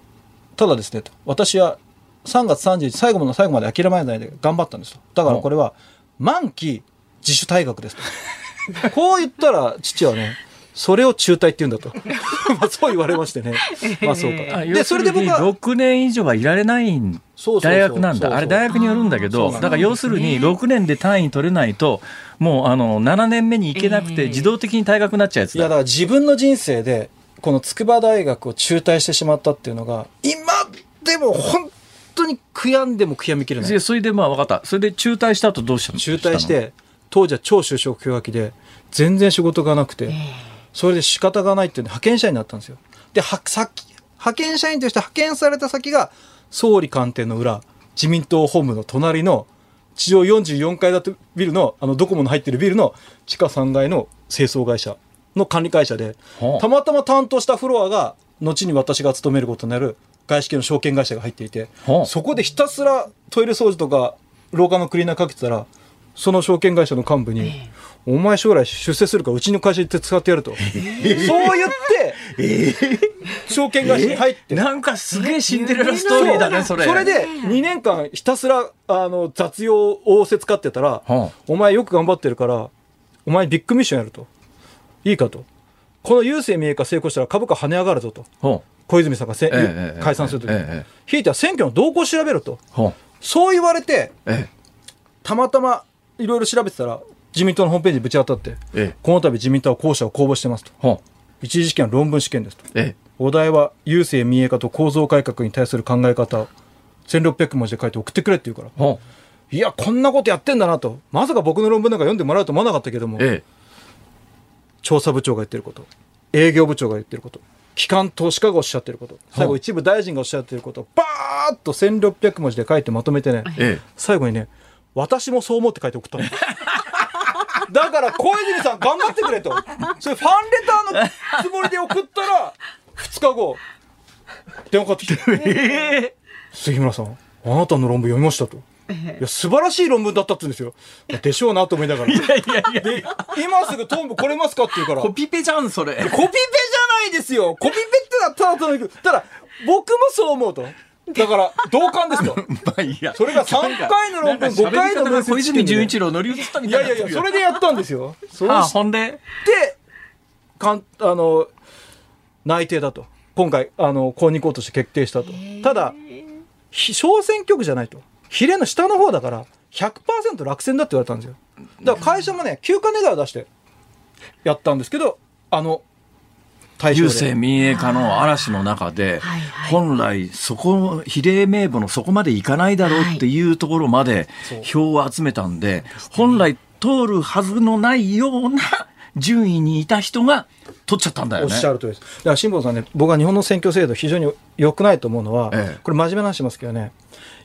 ただですね、と私は3月31日、最後の最後まで諦めないで頑張ったんですと。だからこれは、満期自主退学ですと。こう言ったら、父はね、それを中退って言うんだと。まあそう言われましてね。まあそうかと。で、それで僕は、6年以上はいられない大学なんだ。あれ大学によるんだけど、だだから要するに6年で単位取れないと、もうあの7年目に行けなくええて自動的に退学になっちゃうやついや、だだ。から自分の人生で、この筑波大学を中退してしまったっていうのが、今でも本当に悔やんでも悔やみきれない。でそれでまあ分かった。それで中退した後どうしたの？中退し。て、当時は超就職氷河期で、全然仕事がなくて、それで仕方がないっていうんで派遣社員になったんですよ。で、は先派遣社員として派遣された先が、総理官邸の裏、自民党本部の隣の、地上44階建てビルの、あの、ドコモの入ってるビルの地下3階の清掃会社の管理会社で、はあ。たまたま担当したフロアが、後に私が勤めることになる外資系の証券会社が入っていて、はあ。そこでひたすらトイレ掃除とか廊下のクリーナーかけてたらその証券会社の幹部に「お前将来出世するからうちの会社に使ってやる」と、そう言って、証券会社に入って。なんかすげえシンデレラストーリーだね、それ。それで2年間ひたすらあの雑用を仰せ使ってたら、はあ。お前よく頑張ってるからお前ビッグミッションやると。いいかと。この郵政民営化成功したら株価跳ね上がるぞと。ほ小泉さんがせ、ええええ解散するときに、ええええ。ひいては選挙の動向を調べろと。そう言われてえ。たまたまいろいろ調べてたら自民党のホームページにぶち当たってえ。ええ。この度自民党は校舎を公募してますと。一次試験は論文試験ですとええ。お題は郵政民営化と構造改革に対する考え方を1600文字で書いて送ってくれって言うから。いやこんなことやってんだなとまさか僕の論文なんか読んでもらうと思わなかったけどもええ。調査部長が言ってること営業部長が言ってること機関投資家がおっしゃってること最後一部大臣がおっしゃってることバーッと1600文字で書いてまとめてねええ。最後にね私もそう思って書いて送ったのだから小泉さん頑張ってくれとそれファンレターのつもりで送ったら2日後電話かかってきてええ。杉村さんあなたの論文読みましたと。いや素晴らしい論文だったって言うんですよ。でしょうなと思いながら。いやいやいや。で、今すぐトンボ来れますかって言うから。コピペじゃん、それ。コピペじゃないですよコピペってのはただただ。ただ、僕もそう思うと。だから、同感ですと。まあいいや。それが3回の論文、なんか5回の喋り方が小泉純一郎。郎乗り移ったみいたいな。やいやいや、それでやったんですよ。そうはあ、しほんで？て、かん、あの、内定だと。今回、あの、公認校として決定したと。ただ、ひ小選挙区じゃないと。比例の下の方だから、100%落選だって言われたんですよ。だから会社もね、休暇願いを出して、やったんですけど、あの。郵政民営化の嵐の中で、はいはい本来そこ比例名簿のそこまでいかないだろうっていうところまで票を集めたんで、本来通るはずのないような順位にいた人が取っちゃったんだよね。おっしゃる通りです。だから辛坊さんね、僕は日本の選挙制度非常に良くないと思うのは、ええこれ真面目な話しますけどね、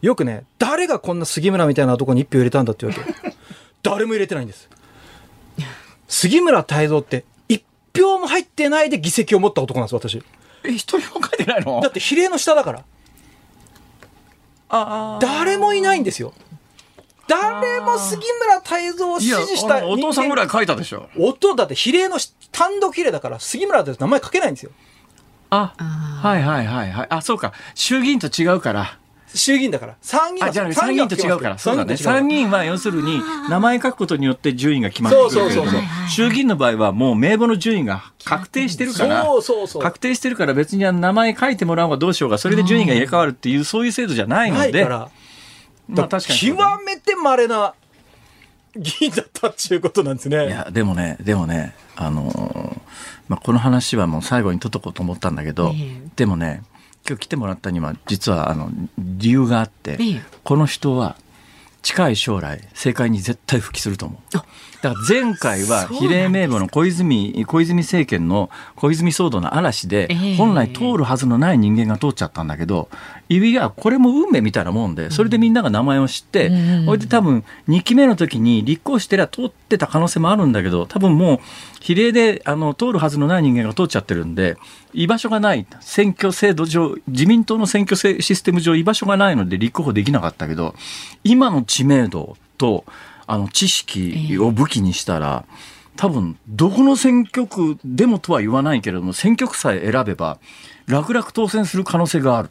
よくね、誰がこんな杉村みたいなとこに一票入れたんだって言うわけ。誰も入れてないんです。杉村太蔵って一票も入ってないで議席を持った男なんです、私。え、一人も書いてないの？だって比例の下だから。ああ誰もいないんですよ。誰も杉村太蔵を支持したあのお父さんぐらい書いたでしょ。音だって比例のし単独比例だから杉村太蔵って名前書けないんですよ。あ、あはいはいはいはい。あ、そうか。衆議院と違うから。衆議院だから。参議院はあ、じゃあ参議院と違うから。そうだね。参参議院は要するに名前書くことによって順位が決まってくるけれどもそうそうそうそう衆議院の場合はもう名簿の順位が確定してるから。そうそうそう。確定してるから別に名前書いてもらおうがどうしようがそれで順位が入れ替わるっていうそういう制度じゃないのでないから。まあ確かにそう極めて稀な議員だったっていうことなんですね。いやでもねでもねあのーまあ、この話はもう最後にとっとこうと思ったんだけど、ええでもね今日来てもらったには実はあの理由があって、ええこの人は近い将来政界に絶対復帰すると思う。だから前回は比例名簿の小泉小泉政権の小泉騒動の嵐でええ。本来通るはずのない人間が通っちゃったんだけどいやこれも運命みたいなもんでそれでみんなが名前を知ってうんそれで多分2期目の時に立候補してりゃ通ってた可能性もあるんだけど多分もう比例であの通るはずのない人間が通っちゃってるんで居場所がない選挙制度上自民党の選挙制システム上居場所がないので立候補できなかったけど今の知名度とあの知識を武器にしたら、多分どこの選挙区でもとは言わないけれども選挙区さえ選べば楽々当選する可能性がある。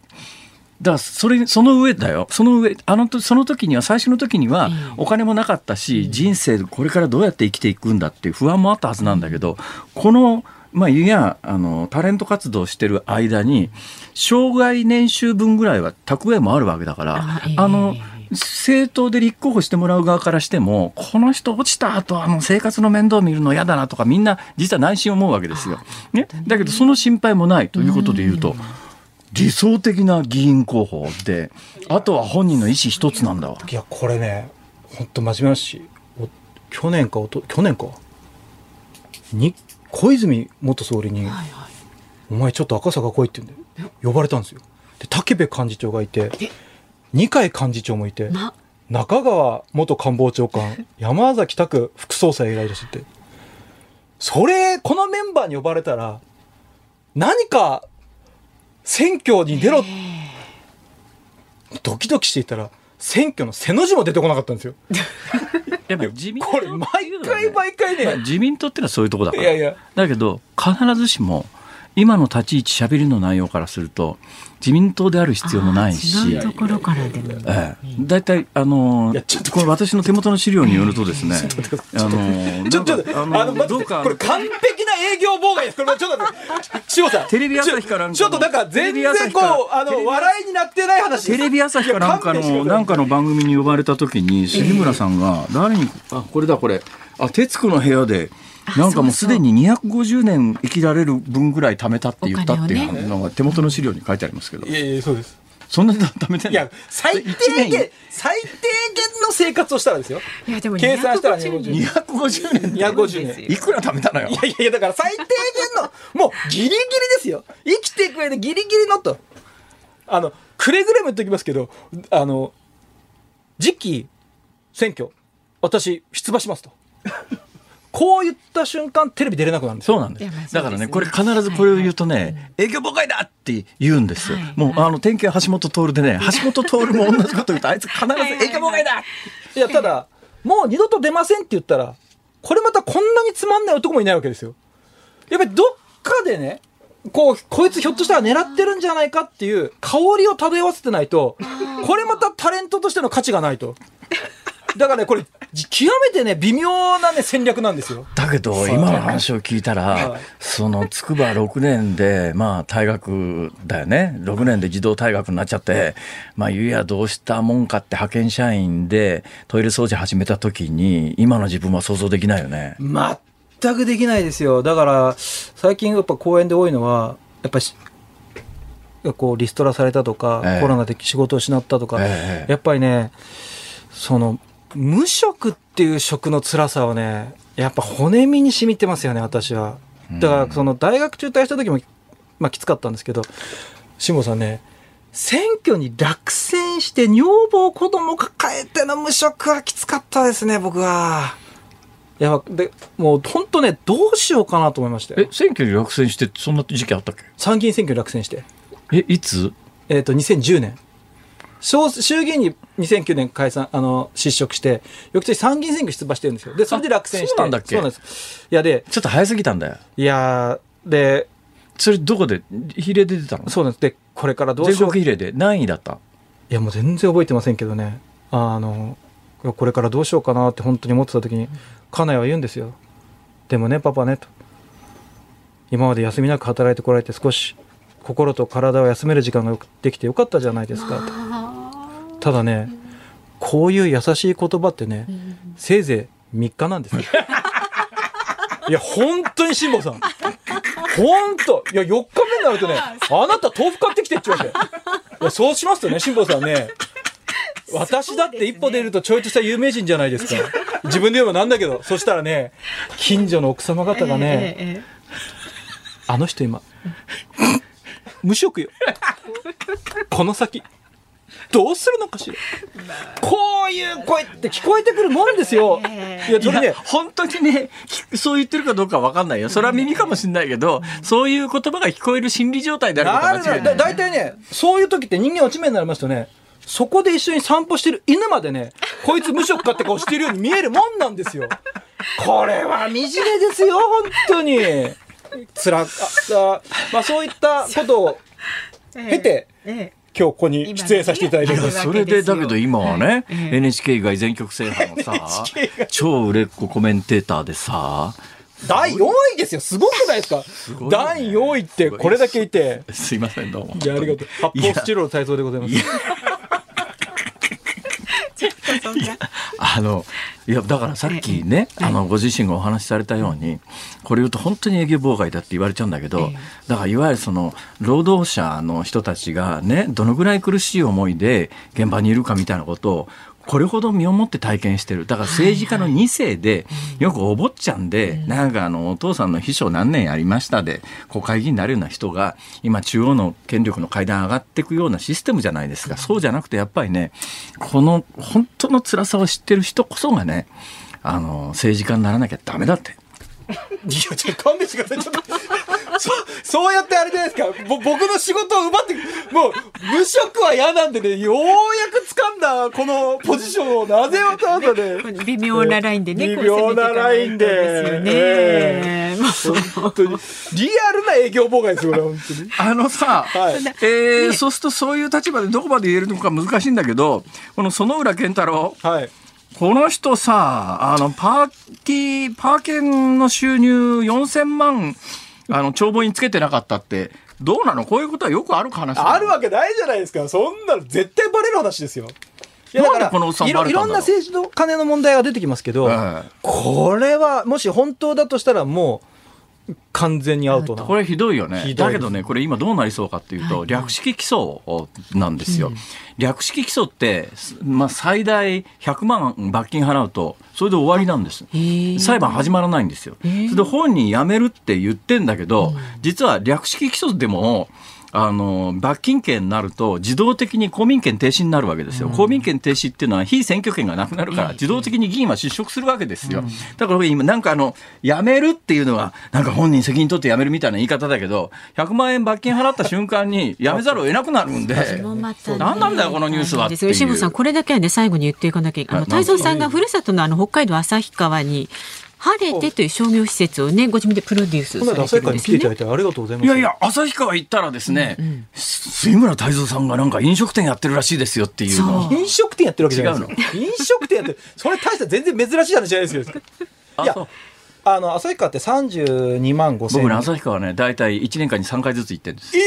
だからそれその上だよ。その上あのとその時には最初の時にはお金もなかったし、人生これからどうやって生きていくんだっていう不安もあったはずなんだけど、このまあ、いやあのタレント活動してる間に障害年収分ぐらいは蓄えもあるわけだからあええ。あの政党で立候補してもらう側からしてもこの人落ちた後あの生活の面倒見るの嫌だなとかみんな実は内心思うわけですよ。ね、だけどその心配もないということで言うと理想的な議員候補であとは本人の意思一つなんだわ。いやこれね本当真面目なしお去年かおと去年か。に小泉元総理に、お前ちょっと赤坂来い」って言うんで呼ばれたんですよ。で武部幹事長がいて二階幹事長もいてま中川元官房長官 山崎拓副総裁がいらっしゃって。それこのメンバーに呼ばれたら何か選挙に出ろ。ドキドキしていたら選挙の背の字も出てこなかったんですよ。やっぱ自民党これ毎回毎回ね。自民党ってのはそういうとこだから。いやいや。だけど必ずしも今の立ち位置しゃべりの内容からすると自民党である必要もないし。違うところからでも。ええ、大体あのちょっとこれ私の手元の資料によるとですねあの ちょっとあの待ってどうかこれ完璧な営業妨害です。これちょっと待って。志保さん。テレビ朝日かなんかのちょっとなんか全然こうあの笑いになってない話テレビ朝日かなんかのなんかの番組に呼ばれた時に杉村さんが誰にあこれだこれ。あ徹子の部屋でなんかもうすでに250年生きられる分ぐらい貯めたって言ったっていうのが手元の資料に書いてありますけど。いやいやそうです。そんなに貯めてない。いや最低限最低限の生活をしたらですよ。いやでも計算したら250 250年。250年。いくら貯めたのよ。いやいやいやだから最低限のもうギリギリですよ。生きていく上でギリギリのと。あのくれぐれも言っておきますけどあの次期選挙私出馬しますとこう言った瞬間テレビ出れなくなるんですよ。そうなんです。だからね、これ必ずこれを言うとね、営業妨害だって言うんですよ。はい。もう、あの、典型は橋本徹でね、橋本徹も同じこと言うと、あいつ必ず営業妨害だい。やただもう二度と出ませんって言ったらこれまたこんなにつまんない男もいないわけですよ。やっぱりどっかでねこうこいつひょっとしたら狙ってるんじゃないかっていう香りを漂わせてないとこれまたタレントとしての価値がないとだからねこれ極めてね微妙なね戦略なんですよ。だけど、今の話を聞いたらはい、その、筑波6年で、まあ、退学だよね。6年で児童退学になっちゃって、まあ、ゆうやどうしたもんかって派遣社員でトイレ掃除始めた時に、今の自分は想像できないよね。全くできないですよ。だから最近やっぱ公演で多いのはやっぱしこうリストラされたとか、ええ。コロナで仕事を失ったとか、ええ。やっぱりねその無職っていう職の辛さをねやっぱ骨身に染みてますよね私は。だからその大学中退した時も、まあ、きつかったんですけど辛坊さんね選挙に落選して女房子供抱えての無職はきつかったですね僕は。いやでもう本当ねどうしようかなと思いましたえよ、選挙に落選して、そんな時期あったっけ？参議院選挙に落選して。え、いつ？えっ、と、2010年。小衆議院に2009年解散、あの、失職して、翌年参議院選挙出馬してるんですよ。で、それで落選して。そうなんだっけ？そうなんです。いや、で、ちょっと早すぎたんだよ。いやーで、それどこで？比例で出てたの？そうなんです。で、これからどう全しよう。い国比例で？何位だった？や、もう全然覚えてませんけどね。あの、これからどうしようかなって本当に思ってた時に、家内は言うんですよ。でもね、パパね、と。今まで休みなく働いてこられて少し心と体を休める時間がよくできてよかったじゃないですかと。ただね、こういう優しい言葉ってね、せいぜい3日なんですよ。いや、本当に辛坊さん。本当いや、4日目になるとね、あなた豆腐買ってきてって言われて。いや、そうしますとね、辛坊さんね、私だって一歩出るとちょいとした有名人じゃないですか。自分で言えばなんだけど、そしたらね、近所の奥様方がね、えええあの人今、無職よ。この先、どうするのかしら？こういう声って聞こえてくるもんですよ。いや、それね本当にね、きそう言ってるかどうかわかんないよ。それは耳かもしれないけど、そういう言葉が聞こえる心理状態であることはなるだ間違いない。大体ね、そういう時って人間落ち目になりますとね、そこで一緒に散歩してる犬までね、こいつ無職かって顔してるように見えるもんなんですよ。これは惨めですよ、本当に。つら、あ、あまあそういったことをえ経て、ええ今日ここに出演させていただいてます。それでだけど今はね、はいええ NHK 以外全局制覇のさ超売れっ子コメンテーターでさ第4位ですよ、すごくないですか？ね第4位ってこれだけいて。すいませんどうもいや、ありがとう。発泡スチロール体操でございます。そんな。あのいやだからさっきね、あのご自身がお話しされたようにこれ言うと本当に営業妨害だって言われちゃうんだけど、だからいわゆるその労働者の人たちがねどのぐらい苦しい思いで現場にいるかみたいなことをこれほど身をもって体験してる。だから政治家の2世でよくお坊ちゃんで、なんかあのお父さんの秘書何年やりましたで国会議員になるような人が今中央の権力の階段上がっていくようなシステムじゃないですか、そうじゃなくてやっぱりねこの本当の辛さを知ってる人こそがねあの政治家にならなきゃダメだって。いや、ちょっと勘弁してください。ちょっと、そそうやってあれじゃないですか。ぼ僕の仕事を奪って、もう、無職は嫌なんでね、ようやく掴んだ、このポジションを、なぜわざわざね。微妙なラインでね、微妙なラインで。ですよね。ええもう本当に。リアルな営業妨害ですよ、これ、本当に。あのさ、はい。えーそうするとそういう立場でどこまで言えるのか難しいんだけどこの園浦健太郎はい。この人さあのパーティーパーケンの収入4000万あの帳簿につけてなかったってどうなの？こういうことはよくある話あるわけないじゃないですか。そんなの絶対バレる話ですよ。いやだからいろいろんな政治の金の問題が出てきますけど、ええこれはもし本当だとしたらもう完全にアウトな。これひどいよね。だけどねこれ今どうなりそうかっていうと、略式起訴なんですよ、略式起訴って、まあ、最大100万罰金払うとそれで終わりなんです。ー。裁判始まらないんですよ、それで本人辞めるって言ってんだけど、実は略式起訴でもあの罰金刑になると自動的に公民権停止になるわけですよ、公民権停止っていうのは非選挙権がなくなるから自動的に議員は失職するわけですよ、だから今なんかあの辞めるっていうのはなんか本人責任取って辞めるみたいな言い方だけど100万円罰金払った瞬間に辞めざるを得なくなるんで何なんだよこのニュースは吉本さん、これだけはね、最後に言っていかなきゃいけない。あの、はい太蔵さんがふるさとのあの、北海道旭川に、晴れてという商業施設をね、ご自分でプロデュースされて朝会に来ていたるんですよね。だいてありがとうございます。いやいや、旭川行ったらですね、杉村太蔵さんがなんか飲食店やってるらしいですよっていう飲食店やってるわけじゃないですか。飲食店やってる。それ大した全然珍しい話じゃないですよ。いやあの、旭川って32万5千僕ね、円。旭川ね、大体1年間に3回ずつ行ってるんです。え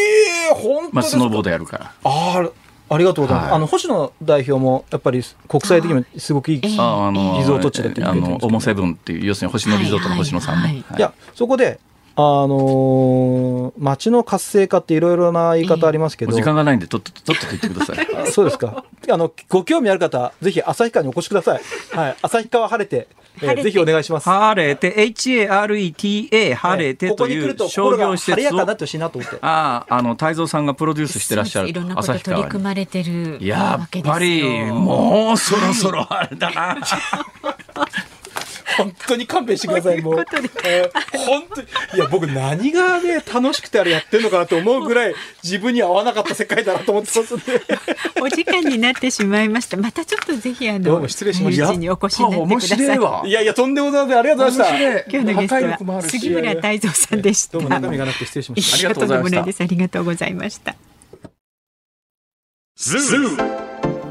え本当まあ、ですか？スノーボードやるから。あーありがとうございます。はいあの、星野代表も、やっぱり国際的にもすごくいい。リゾート地だって言あってるんですけどの、オモセブンっていう、要するに星野リゾートの星野さんね。はいはいはいや、そこで、あのー街の活性化っていろいろな言い方ありますけど、時間がないんで、とっとと、とっとと言ってください。あ そうですか。あの、ご興味ある方、ぜひ旭川にお越しください。はい。旭川晴れて、えー晴れてぜひお願いします。晴れて、HARETA、晴れてという商業施設を晴れやかになっ、てほしいなと思って。ああ、あの、太蔵さんがプロデュースしてらっしゃるいろんなこと旭川に。取り組まれてるやわけですよっぱり、もうそろそろあれだな。本当に勘弁してください、もう。えー本当に。いや、僕何がね、楽しくてあれやってんのかなと思うぐらい、自分に合わなかった世界だなと思ってますんで。お時間になってしまいました。またちょっとぜひあの、どうも失礼しましたにお越しになってくだ面さい。白いわい。やいや、とんでもない。ありがとうございました。今日のゲストは杉村太蔵さんでした。どうも中身がなくて失礼しました。ありがとうございました。ありがとうございました。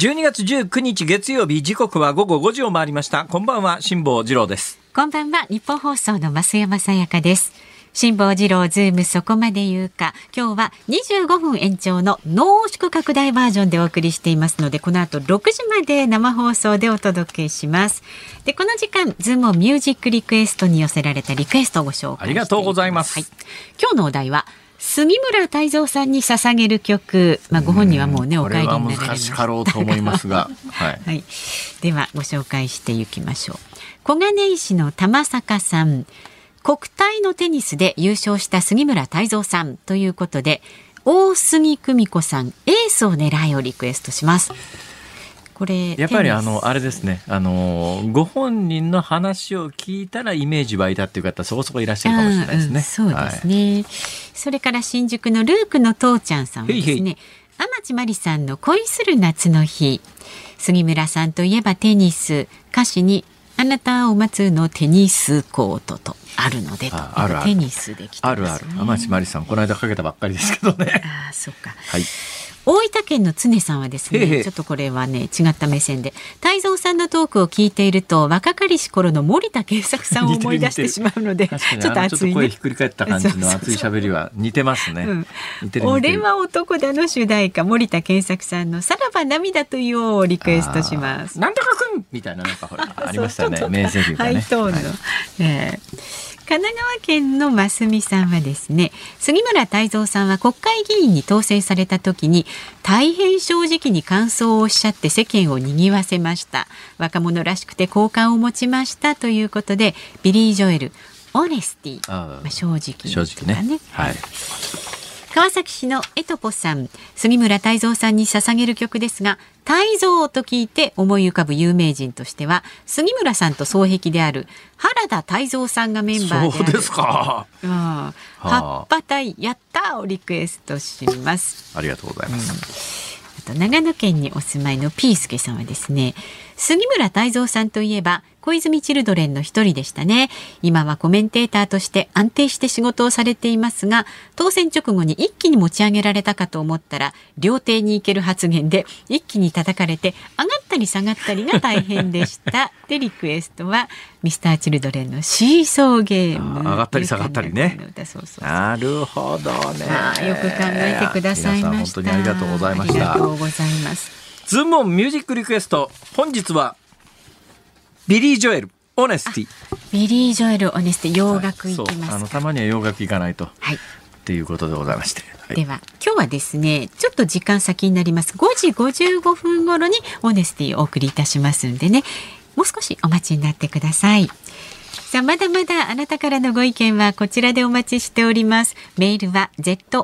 12月19日月曜日時刻は午後5時を回りました。こんばんは辛坊治郎です。こんばんはニッポン放送の増山さやかです。辛坊治郎ズームそこまで言うか。今日は25分延長の濃縮拡大バージョンでお送りしていますのでこの後6時まで生放送でお届けします。でこの時間ズームミュージックリクエストに寄せられたリクエストをご紹介ありがとうございます、はい、今日のお題は杉村太蔵さんに捧げる曲、まあ、ご本人はもうねお帰りになられ難しかろうと思いますが、はい、はい、ではご紹介していきましょう。小金井市の玉坂さん。国体のテニスで優勝した杉村太蔵さんということで大杉久美子さんエースを狙いをリクエストしますこれやっぱりあのあれですね。あのご本人の話を聞いたらイメージ湧いたっていう方そこそこいらっしゃるかもしれないですね。うん、そうですね、はい、それから新宿のルークの父ちゃんさんはですね天地真理さんの恋する夏の日。杉村さんといえばテニス歌詞にあなたを待つのテニスコートとあるのでああるテニスで来て、ね、あるある。天地真理さんこの間かけたばっかりですけどね。ああそうか。はい大分県の常さんはですねちょっとこれはね違った目線で太蔵さんのトークを聞いていると若かりし頃の森田健作さんを 思い出してしまうのでちょっと熱い、ね、声ひっくり返った感じの 熱い喋りは似てますね、うん、俺は男だの主題歌森田健作さんのさらば涙というをリクエストします。なんとかくんみたいななんかほらありましたね。名台詞がね、はい、えー神奈川県のますみさんはですね杉村太蔵さんは国会議員に当選された時に大変正直に感想をおっしゃって世間を賑わせました。若者らしくて好感を持ちましたということでビリー・ジョエルオネスティ。まあ、正直、正直ね。はい川崎市のエトポさん杉村太蔵さんに捧げる曲ですが太蔵と聞いて思い浮かぶ有名人としては杉村さんと双璧である原田泰造さんがメンバーでそうですか、うん、葉っぱ隊やったをリクエストします。ありがとうございます、うん、あと長野県にお住まいのピースケさんはですね杉村太蔵さんといえば小泉チルドレンの一人でしたね。今はコメンテーターとして安定して仕事をされていますが当選直後に一気に持ち上げられたかと思ったら料亭に行ける発言で一気に叩かれて上がったり下がったりが大変でした。でリクエストはミスターチルドレンのシーソーゲーム。上がったり下がったりね。なるほどね、まあ、よく考えてくださいました。本当にありがとうございました。ありがとうございますズームオンミュージックリクエスト。本日はビリー・ジョエルオネスティ。ビリー・ジョエルオネスティ洋楽いきます、はい、あのたまには洋楽行かないと、はい、っていうことでございまして、はい、では今日はですねちょっと時間先になります。5時55分頃にオネスティお送りいたしますんでねもう少しお待ちになってくださいさあ、まだまだあなたからのご意見はこちらでお待ちしております。メールは zoom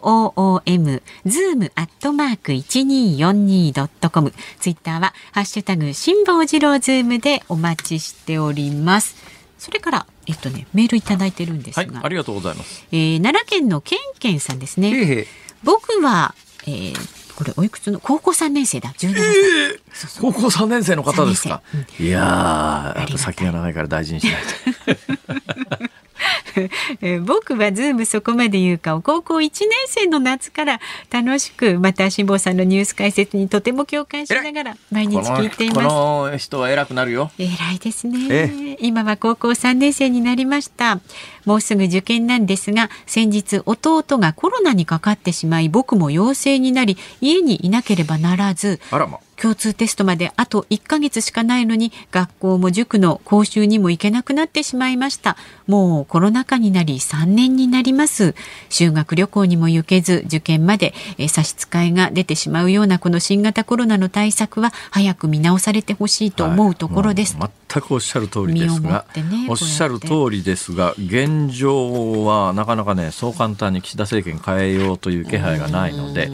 zoom アットマーク一二四二ドットコム。ツイッターはハッシュタグ辛坊治郎ズームでお待ちしております。それからえっとねメールいただいてるんですが、はい、ありがとうございます。えー、奈良県のけんけんさんですね。へーへー僕は、えー、これおいくつの高校三年生だ。17歳、えー、そうそう。高校三年生の方ですか、うん、いやあと先が長いから大事にしないと。え 僕はズームそこまで言うかを高校1年生の夏から楽しくまた辛坊さんのニュース解説にとても共感しながら毎日聞いています。この人は偉くなるよ。偉いですね。今は高校3年生になりました。もうすぐ受験なんですが先日弟がコロナにかかってしまい僕も陽性になり家にいなければならずあらま共通テストまであと1ヶ月しかないのに学校も塾の講習にも行けなくなってしまいました。もうコロナ禍になり3年になります。修学旅行にも行けず受験まで差し支えが出てしまうようなこの新型コロナの対策は早く見直されてほしいと思うところです、はい、全くおっしゃる通りですが、ね、おっしゃる通りですが現状はなかなかねそう簡単に岸田政権変えようという気配がないので。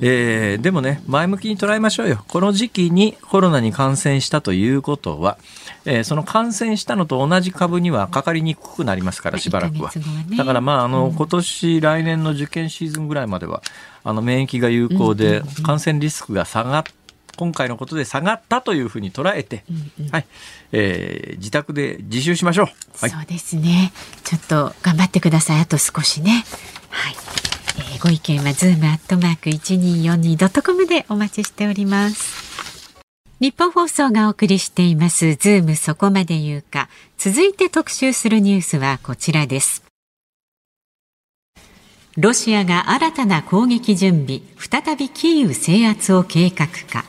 えー、でもね、前向きに捉えましょうよ。この時期にコロナに感染したということは、えー、その感染したのと同じ株にはかかりにくくなりますから、しばらくは。ね、だからまあ、あの、今年、来年の受験シーズンぐらいまでは、あの、免疫が有効で、感染リスクが下がって、今回のことで下がったというふうに捉えて、うんうん、はい、えー、自宅で自習しましょう、はい、そうですね。ちょっと頑張ってください。あと少しね。はい。えー、ご意見はズームアットマーク一二四二ドットコムでお待ちしております。ニッポン放送がお送りしていますズームそこまで言うか。続いて特集するニュースはこちらです。ロシアが新たな攻撃準備、再びキーウ制圧を計画か。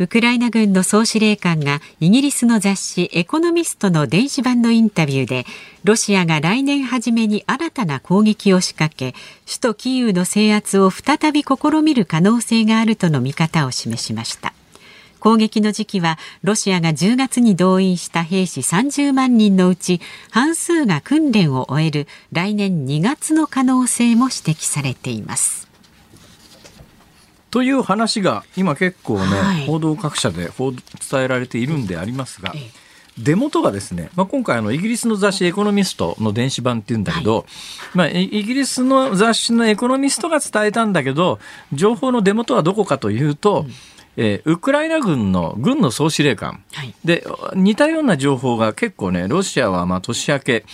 ウクライナ軍の総司令官がイギリスの雑誌エコノミストの電子版のインタビューでロシアが来年初めに新たな攻撃を仕掛け首都キーウの制圧を再び試みる可能性があるとの見方を示しました。攻撃の時期はロシアが10月に動員した兵士30万人のうち半数が訓練を終える来年2月の可能性も指摘されています。という話が今結構ね、はい、報道各社で報伝えられているんでありますが、出元がですね、まあ、今回あのイギリスの雑誌エコノミストの電子版っていうんだけど、はい、まあ、イギリスの雑誌のエコノミストが伝えたんだけど情報の出元はどこかというと、うん。えー、ウクライナ軍の軍の総司令官、はい、で似たような情報が結構ねロシアはまあ年明け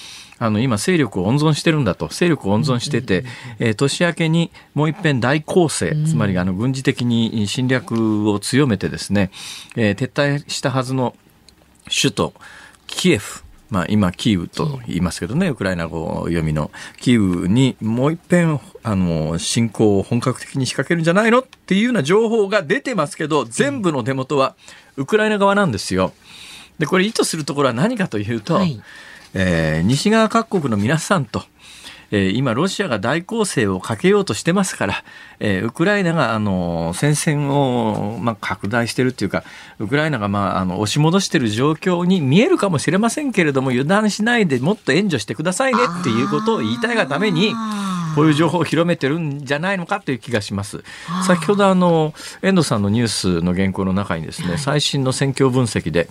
あの今勢力を温存してるんだと。勢力を温存してて、えー、年明けにもう一遍大攻勢つまりあの軍事的に侵略を強めてですね、えー、撤退したはずの首都キエフ。まあ、今、キーウと言いますけどね、ウクライナ語読みの、キーウにもう一遍、あの、侵攻を本格的に仕掛けるんじゃないのっていうような情報が出てますけど、全部の出元はウクライナ側なんですよ。で、これ意図するところは何かというと、はい、えー、西側各国の皆さんと、えー、今、ロシアが大攻勢をかけようとしてますから、えー、ウクライナが、あの、戦線を、まあ、拡大してるっていうか、ウクライナが、まあ、あの、押し戻してる状況に見えるかもしれませんけれども、油断しないでもっと援助してくださいねっていうことを言いたいがために、こういう情報を広めてるんじゃないのかという気がします。先ほどあの遠藤さんのニュースの原稿の中にですね、最新の戦況分析で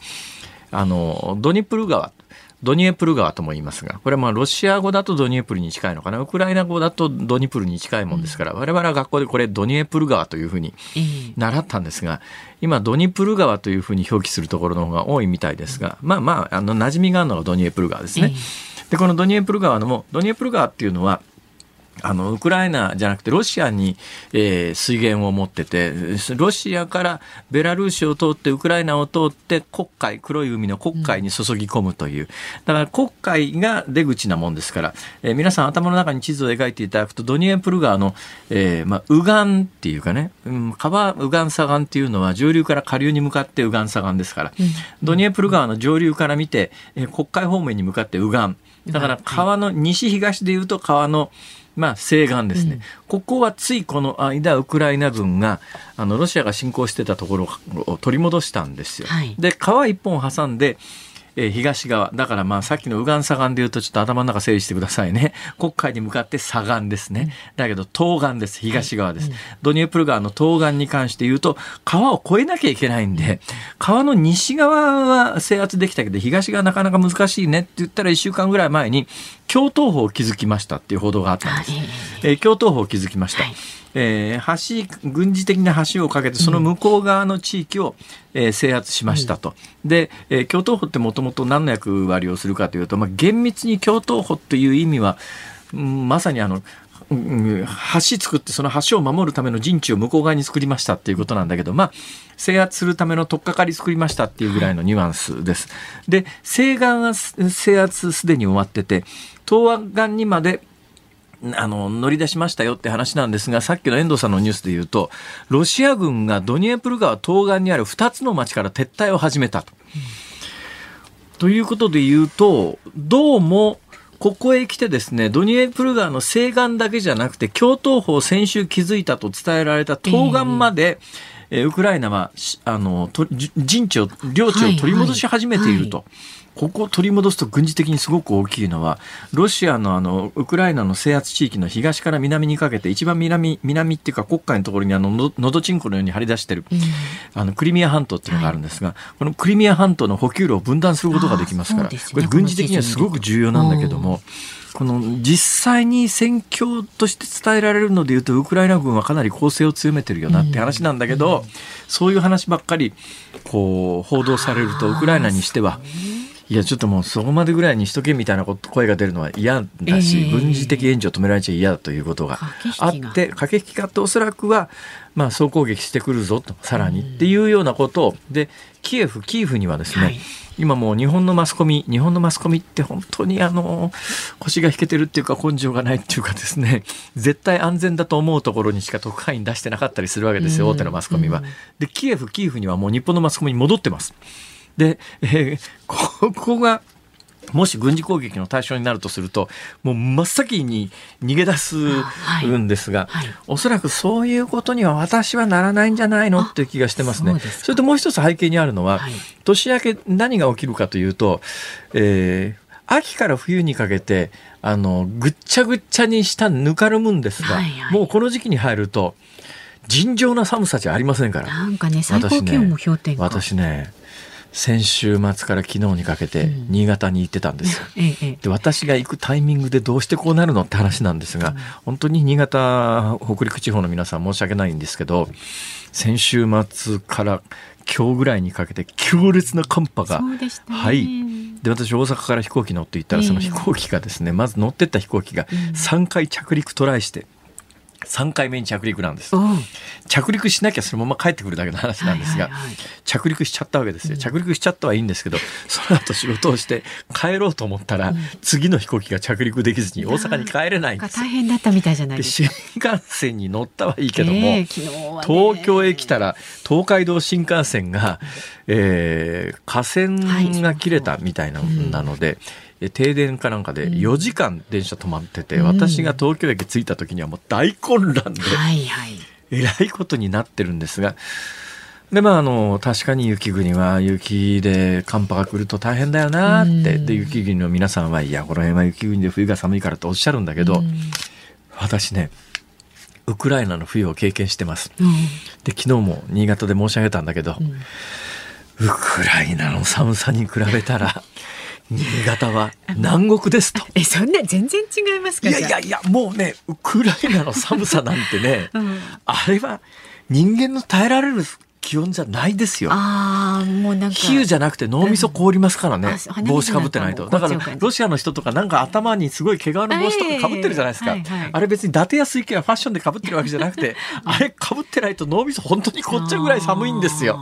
あのドニプル川ドニエプル川とも言いますが、これはまあロシア語だとドニエプルに近いのかな、ウクライナ語だとドニプルに近いもんですから、我々は学校でこれドニエプル川というふうに習ったんですが、今ドニプル川というふうに表記するところの方が多いみたいですが、まあまあ、あの、馴染みがあるのがドニエプル川ですね。で、このドニエプル川のも、ドニエプル川っていうのは、あの、ウクライナじゃなくてロシアに、えー、水源を持ってて、ロシアからベラルーシを通ってウクライナを通って黒海、黒い海の黒海に注ぎ込むという。だから黒海が出口なもんですから、えー、皆さん頭の中に地図を描いていただくと、ドニエプル川の、えー、まあ、右岸っていうかね、うん、川右岸左岸っていうのは上流から下流に向かって右岸左岸ですから、うん、ドニエプル川の上流から見て、えー、黒海方面に向かって右岸。だから川の西東でいうと川の、まあ、西岸ですね、うん、ここはついこの間、ウクライナ軍があのロシアが侵攻してたところを取り戻したんですよ。はい、で川一本挟んでえー、東側。だからまあさっきの右岸左岸で言うとちょっと頭の中整理してくださいね。国海に向かって左岸ですね。だけど東岸です。東側です。はいうん、ドニエプル川の東岸に関して言うと川を越えなきゃいけないんで、川の西側は制圧できたけど東側なかなか難しいねって言ったら1週間ぐらい前に共闘法を築きましたっていう報道があったんです。えー、共闘法を築きました。はいえー、橋軍事的な橋を架けてその向こう側の地域を、えー、制圧しましたと。うん、で、えー、共闘法ってもともと何の役割をするかというと、まあ、厳密に共闘法という意味は、うん、まさにあの橋作ってその橋を守るための陣地を向こう側に作りましたっていうことなんだけど、まあ、制圧するための取っかかり作りましたっていうぐらいのニュアンスです。で、西岸は制圧すでに終わってて、東岸にまであの、乗り出しましたよって話なんですが、さっきの遠藤さんのニュースで言うと、ロシア軍がドニエプル川東岸にある2つの町から撤退を始めたと。ということで言うと、どうも、ここへ来てですね、ドニエプル川の西岸だけじゃなくて、京東方先週築いたと伝えられた東岸まで、えー、ウクライナは、あの、陣地を、領地を取り戻し始めていると。はいはいここを取り戻すと軍事的にすごく大きいのは、ロシアのあの、ウクライナの制圧地域の東から南にかけて、一番南、南っていうか国海のところにあの、のどちんこのように張り出してる、うん、あの、クリミア半島っていうのがあるんですが、はい、このクリミア半島の補給路を分断することができますから、ね、これ軍事的にはすごく重要なんだけども、この実際に戦況として伝えられるのでいうとウクライナ軍はかなり攻勢を強めてるよなって話なんだけど、そういう話ばっかりこう報道されるとウクライナにしてはいやちょっともうそこまでぐらいにしとけみたいな声が出るのは嫌だし、えー、軍事的援助を止められちゃ嫌だということがあって駆け引きがあっておそらくは、まあ、総攻撃してくるぞとさらにっていうようなことをでキエフキーフにはですね、はい。今もう日本のマスコミ、日本のマスコミって本当にあの、腰が引けてるっていうか根性がないっていうかですね、絶対安全だと思うところにしか特派員出してなかったりするわけですよ、大手のマスコミは。で、キエフ、キーフにはもう日本のマスコミに戻ってます。で、えー、ここが、もし軍事攻撃の対象になるとすると、もう真っ先に逃げ出すんですが、はいはい、おそらくそういうことには私はならないんじゃないの？っていう気がしてますね。そそれともう一つ背景にあるのは、はい、年明け何が起きるかというと、えー、秋から冬にかけて、あの、ぐっちゃぐっちゃにしたぬかるむんですが、はいはい、もうこの時期に入ると、尋常な寒さじゃありませんから。なんかね、最高気温も氷点下。私ね、先週末から昨日にかけて新潟に行ってたんですよ。で私が行くタイミングでどうしてこうなるのって話なんですが、本当に新潟北陸地方の皆さん申し訳ないんですけど先週末から今日ぐらいにかけて強烈な寒波が、はい。で私大阪から飛行機乗って行ったらその飛行機がですね、まず乗ってった飛行機が3回着陸トライして。3回目に着陸なんです。着陸しなきゃそのまま帰ってくるだけの話なんですが、はいはいはい、着陸しちゃったわけですよ。着陸しちゃったはいいんですけど、その後仕事をして帰ろうと思ったら、うん、次の飛行機が着陸できずに大阪に帰れないんです。大変だったみたいじゃないですか。新幹線に乗ったはいいけども、えーね、東京へ来たら東海道新幹線が、えー、架線が切れたみたいなので、停電かなんかで4時間電車止まってて、うん、私が東京駅着いた時にはもう大混乱で、はいはい、えらいことになってるんですが、で、まあ、あの、確かに雪国は雪で寒波が来ると大変だよなって、で、雪国の皆さんは、いや、この辺は雪国で冬が寒いからとおっしゃるんだけど、私ね、ウクライナの冬を経験してます。うん、で、昨日も新潟で申し上げたんだけど、うん、ウクライナの寒さに比べたら、新潟は南国ですと。え、そんな全然違いますかいやいやいや、もうね、ウクライナの寒さなんてね、うん、あれは人間の耐えられる気温じゃないですよ。ああ、もうなんか。比喩じゃなくて脳みそ凍りますからね。うん、帽子かぶってないと。だから、ロシアの人とかなんか頭にすごい毛皮の帽子とかかぶってるじゃないですか。はいはい、あれ別に伊達や水系はファッションでかぶってるわけじゃなくて、あれかぶってないと脳みそ本当に凍っちゃうぐらい寒いんですよ。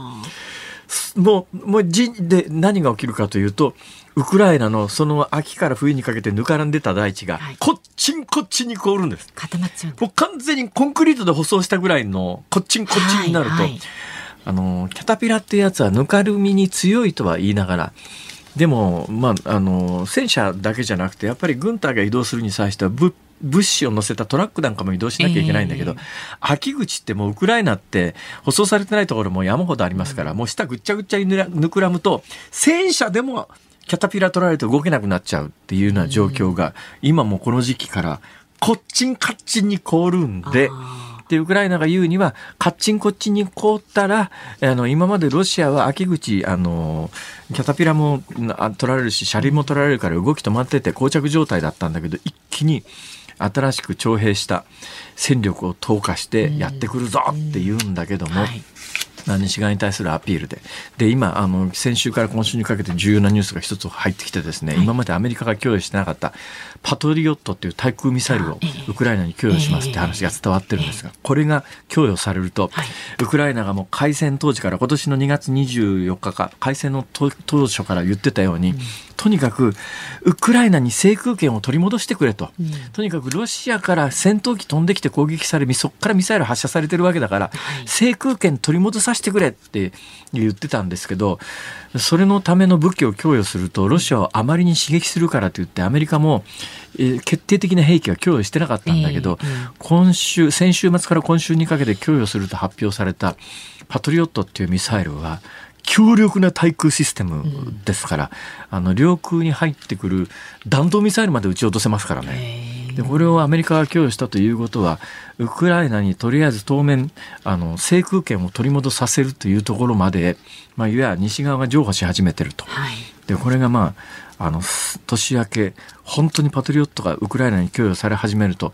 もう、もうじ、で、何が起きるかというと、ウクライナのその秋から冬にかけてぬからんでた大地が、こっちんこっちに凍るんです。固まっちゃう。もう完全にコンクリートで舗装したぐらいのこっちんこっちになると、はいはい、あの、キャタピラっていうやつはぬかるみに強いとは言いながら、でも、まあ、あの、戦車だけじゃなくて、やっぱり軍隊が移動するに際しては、物物資を乗せたトラックなんかも移動しなきゃいけないんだけど、えー、秋口ってもうウクライナって舗装されてないところも山ほどありますから、うん、もう下ぐっちゃぐっちゃにぬくらむと、戦車でもキャタピラ取られて動けなくなっちゃうっていうような状況が、今もこの時期からこっちんかっちんに凍るんで、で、ウクライナが言うには、カッチンこっちに凍ったら、あの、今までロシアは秋口、あの、キャタピラも取られるし、車輪も取られるから動き止まってて膠着状態だったんだけど、一気に新しく徴兵した戦力を投下してやってくるぞって言うんだけども、はい西側に対するアピールで。で、今、あの、先週から今週にかけて重要なニュースが一つ入ってきてですね、はい、今までアメリカが供与してなかったパトリオットっていう対空ミサイルをウクライナに供与しますって話が伝わってるんですが、これが供与されると、ウクライナがもう開戦当時から今年の2月24日か、開戦の当初から言ってたように、とにかくウクライナに制空権を取り戻してくれと、とにかくロシアから戦闘機飛んできて攻撃され、そこからミサイル発射されてるわけだから、制空権取り戻させてくれって言ってたんですけど、それのための武器を供与すると、ロシアをあまりに刺激するからといって、アメリカも、えー、決定的な兵器は供与してなかったんだけど、えー、今週、先週末から今週にかけて供与すると発表された、パトリオットっていうミサイルは、強力な対空システムですから、うん、あの領空に入ってくる弾道ミサイルまで撃ち落とせますからね。でこれをアメリカが供与したということはウクライナにとりあえず当面あの制空権を取り戻させるというところまで、まあ、いわゆる西側が譲歩し始めてると。はい、でこれがまああの年明け本当にパトリオットがウクライナに供与され始めると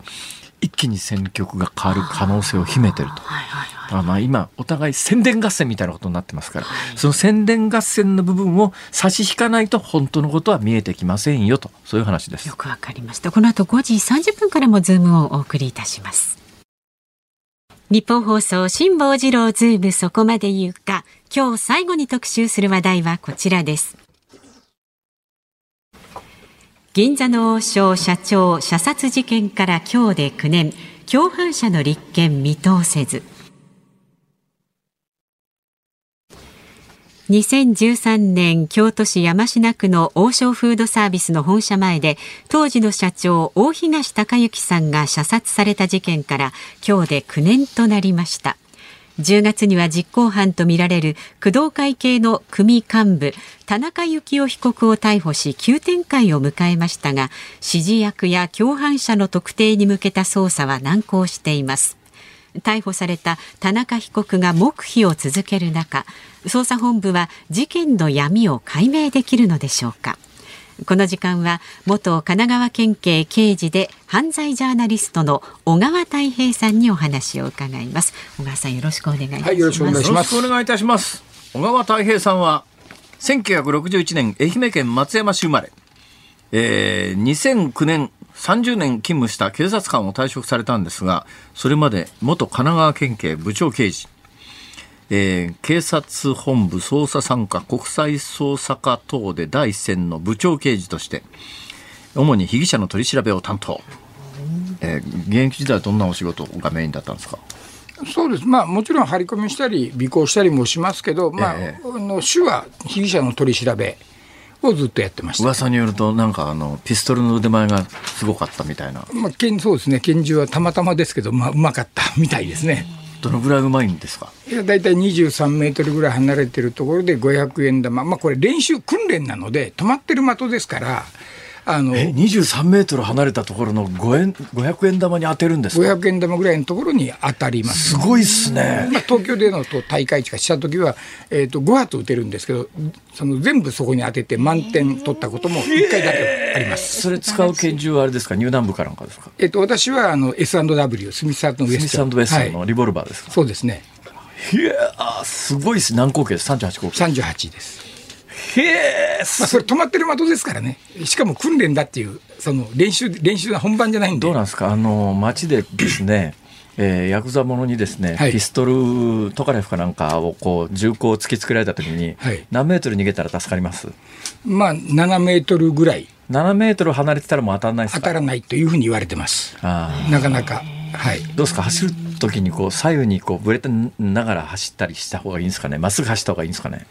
一気に戦局が変わる可能性を秘めてると。はいはいあまあ今お互い宣伝合戦みたいなことになってますから、はい、その宣伝合戦の部分を差し引かないと本当のことは見えてきませんよと。そういう話です。よくわかりました。この後5時30分からもズームをお送りいたします。ニッポン放送辛坊治郎ズームそこまで言うか。今日最後に特集する話題はこちらです。餃子の王将社長射殺事件から今日で9年。共犯者の立件見通せず2013年京都市山科区の王将フードサービスの本社前で当時の社長大東隆之さんが射殺された事件から今日で9年となりました。10月には実行犯とみられる工藤会系の組幹部田中幸雄被告を逮捕し急展開を迎えましたが指示役や共犯者の特定に向けた捜査は難航しています。逮捕された田中被告が黙秘を続ける中捜査本部は事件の闇を解明できるのでしょうか。この時間は元神奈川県警刑事で犯罪ジャーナリストの小川太平さんにお話を伺います。小川さんよろしくお願いいたします、はい、よろしくお願いします。お願いいたします。小川太平さんは1961年愛媛県松山市生まれ、えー、2009年30年勤務した警察官を退職されたんですがそれまで元神奈川県警部長刑事。えー、警察本部捜査参加国際捜査課等で第一線の部長刑事として主に被疑者の取り調べを担当、えー、現役時代はどんなお仕事がメインだったんですか？そうです、まあ、もちろん張り込みしたり尾行したりもしますけど、まあえー、の主は被疑者の取り調べをずっとやってました。噂によるとなんかあのピストルの腕前がすごかったみたいな、まあ、拳そうですね。拳銃はたまたまですけど、まあ、うまかったみたいですね。どのぐらいうまいんですか？いや大体23メートルぐらい離れてるところで500円玉、まあ、これ練習訓練なので止まってる的ですからあの23メートル離れたところの5円500円玉に当てるんですか？500円玉ぐらいのところに当たります、すごいっすね、まあ、東京でのと大会値した時は、えーと、5発打てるんですけどその全部そこに当てて満点取ったことも1回だけあります。それ使う拳銃はあれですか？入団部かなんかですか、えーと、私はあの S&W スミスウェストスミスウェストのリボルバーですか、はい、そうですね。いやすごいです。何口径です？38口径。38ですへえ、まあ、それ止まってる的ですからね、しかも訓練だっていう、その練習、練習は本番じゃないんで。どうなんですか、あの街でですね、えー、ヤクザ者にですね、はい、ピストルトカレフかなんかをこう銃口を突きつけられたときに、はい、何メートル逃げたら助かります？まあ、7メートルぐらい。7メートル離れてたらもう当たらないですか？当たらないというふうに言われてます。なかなか。はい、どうですか？走る時にこう左右にこうぶれてながら走ったりした方がいいんですかね？まっすぐ走った方がいいんですかね？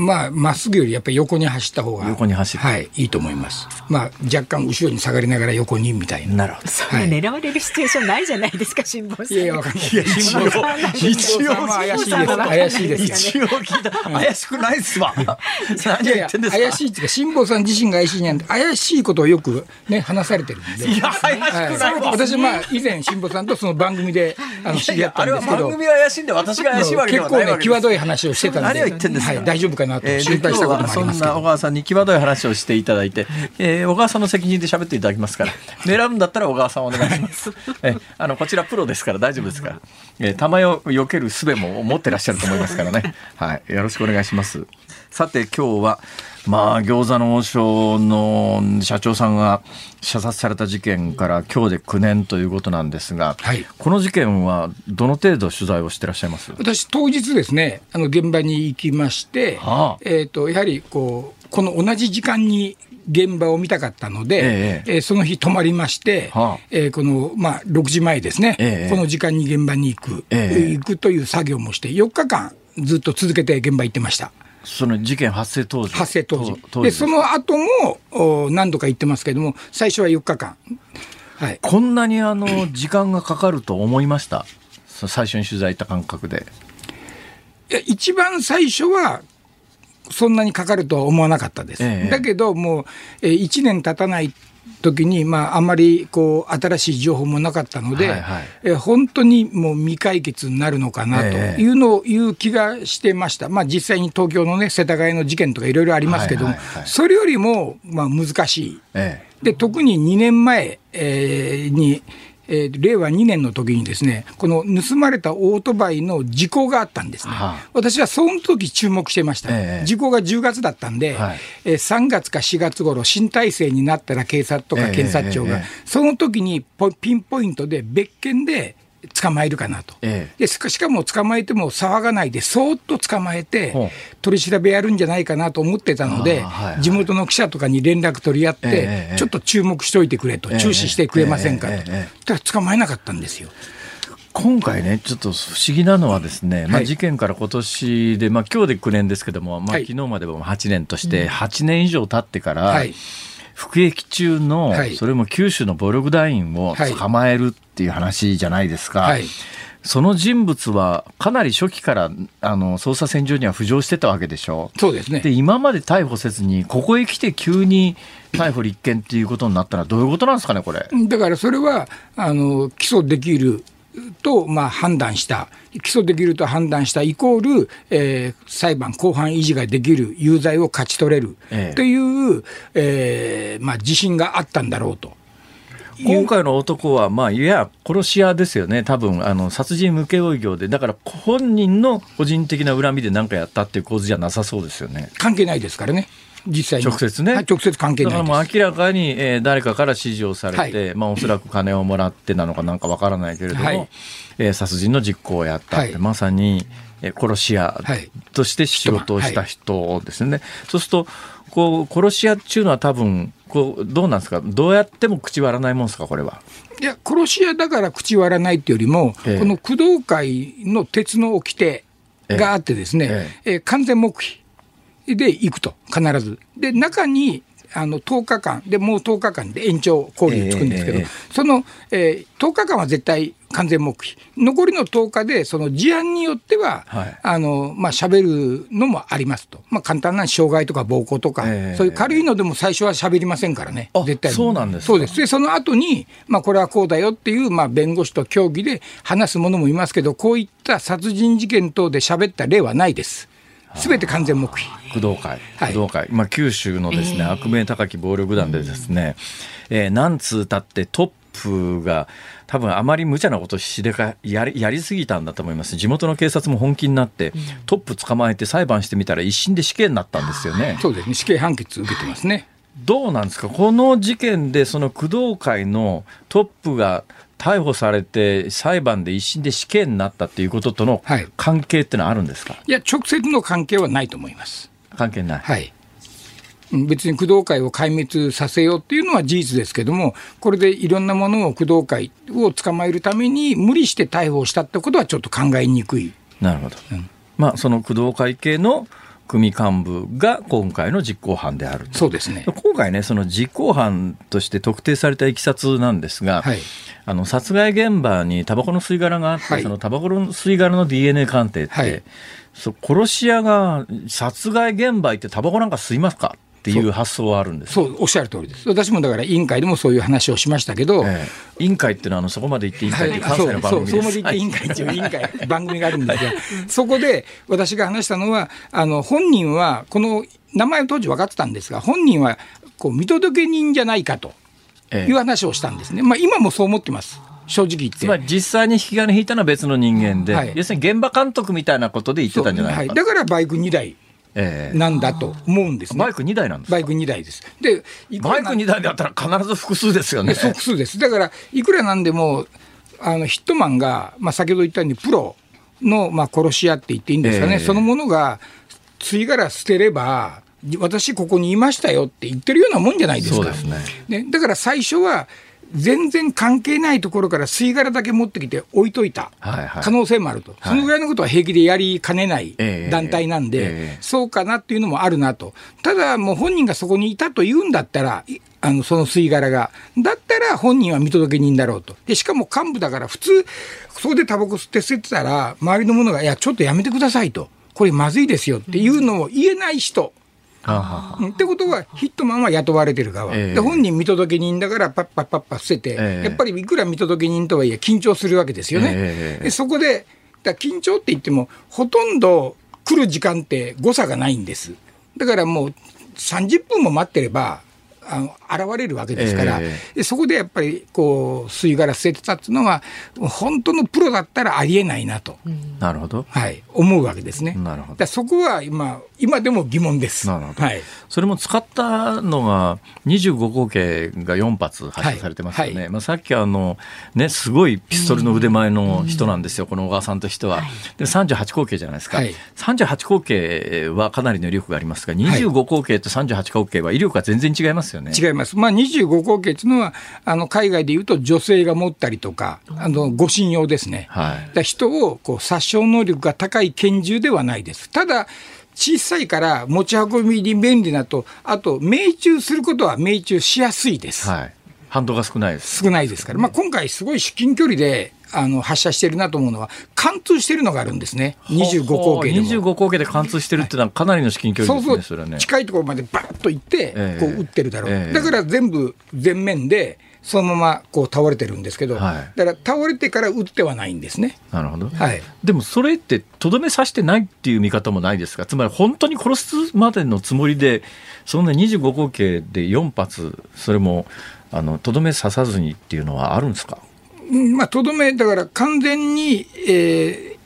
まあ、まっすぐよりやっぱり横に走った方が。横に走る。はい、いいと思います。まあ、若干後ろに下がりながら横にみたいな。なるほど。そん狙われるシチュエーションないじゃないですか、辛坊さん。いやいや、わかんない。一応、一応、怪しいです。怪しいです。一応聞いた。怪しくないっすわ。何言ってんですか怪しいっていうか、辛坊さん自身が怪しいんで、怪しいことをよくね、話されてるんで。いや、怪しくない私、まあ、以前、辛坊さんとその番組で、あの、知り合ったんですけど。番組は怪しいんで、私が怪しいわけではない結構ね、際どい話をしてたんで。何を言ってんですか大丈夫かなと心配したこともありますそんな小川さんに際どい話をしていただいて、えー、小川さんの責任で喋っていただきますから、狙うんだったら小川さんお願いします。えあのこちらプロですから大丈夫ですから、えー、弾を避ける術も持ってらっしゃると思いますからね。はい、よろしくお願いします。さて今日はまあ餃子の王将の社長さんが射殺された事件から今日で9年ということなんですが、はい、この事件はどの程度取材をしてらっしゃいます？私当日ですねあの現場に行きまして、はあ、えーと、やはりこうこの同じ時間に現場を見たかったので、ええ。ーその日泊まりまして、はあ。えーこの、まあ、6時前ですね、ええ。この時間に現場に行く、ええ。行くという作業もして、4日間ずっと続けて現場行ってました。その事件発生当時？発生当時。当で、その後もお何度か行ってますけども、最初は4日間。はい。こんなにあの時間がかかると思いました？最初に取材行った感覚で。いや一番最初は、そんなにかかるとは思わなかったです。ええだけど、もう、えー1年経たない時に、まあ、あんまりこう新しい情報もなかったので、はいはい。えー本当にもう未解決になるのかなとええ。いうのをいう気がしてました、まあ、実際に東京の、ね、世田谷の事件とかいろいろありますけども、はいはいはいそれよりも、まあ、難しい。えで特に2年前、えーに、えー令和2年の時にですねこの盗まれたオートバイの事故があったんですね、はあ。私はその時注目してました、ええ。事故が10月だったんで、はい。えー3月か4月頃新体制になったら警察とかええ検察庁が、ええ。その時にポピンポイントで別件で捕まえるかなと。ええでしかしかも捕まえても騒がないで、そーっと捕まえて取り調べやるんじゃないかなと思ってたのではいはい、地元の記者とかに連絡取り合っええてええ、ちょっと注目しておいてくれと、ええ注視してくれませんかと。ええ捕まえなかったんですよ。今回ね、ちょっと不思議なのはですね、まあ、はい事件から今年で、まあ今日で9年ですけども、まあ、はい昨日までも8年として、8年以上経ってから、はい。服役中の、はいそれも九州の暴力団員をはい捕まえるっていう話じゃないですか。はい。その人物はかなり初期からあの捜査線上には浮上してたわけでしょそうですねで。今まで逮捕せずにここへ来て急に逮捕立件っていうことになったのはどういうことなんですかねこれ。だからそれはあの起訴できると、まあ、判断した、起訴できると判断したイコール、えー裁判、公判維持ができる、有罪を勝ち取れる、ええ。という、えーまあ、自信があったんだろうと。今回の男は、まあ、いや、殺し屋ですよね、多分あの殺人請負業で、だから本人の個人的な恨みで何かやったっていう構図じゃなさそうですよね。関係ないですからね、実際に。直接ね。はい直接関係だかないです。らもう明らかに、えー誰かから指示をされて、まあ、おそらく金をもらってなのかなんかわからないけれども、はい。えー殺人の実行をやったって、はい。まさに、えー殺し屋はいとして仕事をした人ですね。そうするとこう殺し屋っていうのは多分こうどうなんですか？どうやっても口割らないもんですか？これは。いや、殺し屋だから口割らないっていうよりも、ええ。この工藤会の鉄の掟があってですね、え。えー完全黙秘で行くと、必ず。で、中に、あの10日間でもう10日間で延長講義につくんですけど、ええええ。その、えー10日間は絶対完全黙秘。残りの10日でその事案によっては、はい。あのまあ喋るのもありますと、まあ、簡単な傷害とか暴行とか、ええ。そういう軽いのでも最初は喋りませんからね。あ絶対に。そうなんですか？そうです。でその後に、まあ、これはこうだよっていう、まあ、弁護士と協議で話す者もいますけどこういった殺人事件等で喋った例はないですすべて完全黙秘。工藤会、はい。工藤会、まあ、九州のですね、悪名高き暴力団でですね、えー何通たってトップが多分あまり無茶なことしでかやりやりすぎたんだと思います。地元の警察も本気になって、トップ捕まえて裁判してみたら一審で死刑になったんですよね。そうですね。死刑判決受けてますね。どうなんですか？この事件でその工藤会のトップが逮捕されて裁判で一審で死刑になったっていうこととのはい関係ってのはあるんですか？いや直接の関係はないと思います関係ない。はい。うん別に工藤会を壊滅させようっていうのは事実ですけども、これでいろんなものを工藤会を捕まえるために無理して逮捕したってことはちょっと考えにくい。なるほど。まあ、その工藤会系の組幹部が今回の実行犯であると。そうですね。今回ね、その実行犯として特定されたいきさつなんですが、はいあの殺害現場にタバコの吸い殻があって、はいそのタバコの吸い殻の DNA 鑑定って、はいそう殺し屋が殺害現場行ってタバコなんか吸いますか？っていう発想はあるんです。そう、おっしゃる通りです。私もだから委員会でもそういう話をしましたけど、ええ委員会っていうのはあのそこまで行って委員会っていう関西の番組です。そこまで言って委員会っていう委員会、番組があるんですが、そこで私が話したのは、あの本人は、この名前を当時分かってたんですが、本人はこう見届け人じゃないかとええいう話をしたんですね、まあ、今もそう思ってます、正直言って。つまり実際に引き金引いたのは別の人間で、はい要するに現場監督みたいなことで言ってたんじゃないはい、かだからバイク2台ええなんだと思うんですね。バイク2台なんですか？バイク2台です。で、バイク2台だったら必ず複数ですよね。複数です。だから、いくらなんでも、あのヒットマンが、まあ、先ほど言ったように、プロの、まあ、殺し屋って言っていいんですかね、ええそのものが、吸い殻捨てれば、私ここにいましたよって言ってるようなもんじゃないですか。そうですねねだから最初は全然関係ないところから吸い殻だけ持ってきて置いといたはいはい。可能性もあると、はい。そのぐらいのことは平気でやりかねないええ団体なんで、ええ。そうかなっていうのもあるなと、ただもう本人がそこにいたと言うんだったら、いあのその吸い殻が、だったら本人は見届け人だろうと、でしかも幹部だから、普通、そこでタバコ吸って吸ってたら、周りの者が、いや、ちょっとやめてくださいと、これまずいですよっていうのを言えない人。うんってことは、ヒットマンは雇われてる側、ええ。で本人見届け人だから、パッパッパッパ伏せて、ええ。やっぱりいくら見届け人とはいえ、緊張するわけですよね。ええでそこで、だ緊張って言っても、ほとんど来る時間って誤差がないんです。だからもう30分も待ってれば、あの現れるわけですから、えでそこでやっぱりこう吸い殻捨ててたっていうのは、本当のプロだったらありえないなと、なるほど。はい、思うわけですね。なるほど。そこは今今でも疑問です。なるほど。はい。それも使ったのが25口径が4発発射されてますよね、はい。はい。まあ、さっきあの、ね、すごいピストルの腕前の人なんですよ、この小川さんとしては。で38口径じゃないですか、はい。38口径はかなりの威力がありますが、25口径と38口径は威力が全然違いますよね。違います、まあ、25口径っていうのは、あの海外でいうと女性が持ったりとか、あの護身用ですね、はいだ人をこう殺傷能力が高い拳銃ではないです。ただ小さいから持ち運びに便利なと、あと命中することは命中しやすいです。はい、反動が少ないです。少ないですから、まあ、今回、すごい至近距離であの発射してるなと思うのは、貫通してるのがあるんですね、25口径でも。25口径で貫通してるっていうのはかなりの至近距離ですね、そう、ね。近いところまでバーッと行って、ええ。こう撃ってるだろう、ええ。だから全部前面で、そのままこう倒れてるんですけど、はい。だから倒れてから撃ってはないんですね。なるほど。はい。でもそれってとどめさしてないっていう見方もないですか？つまり本当に殺すまでのつもりでそんな25口径で4発それもあのとどめ刺さずにっていうのはあるんですか？うんまあ、とどめ、だから完全に、えー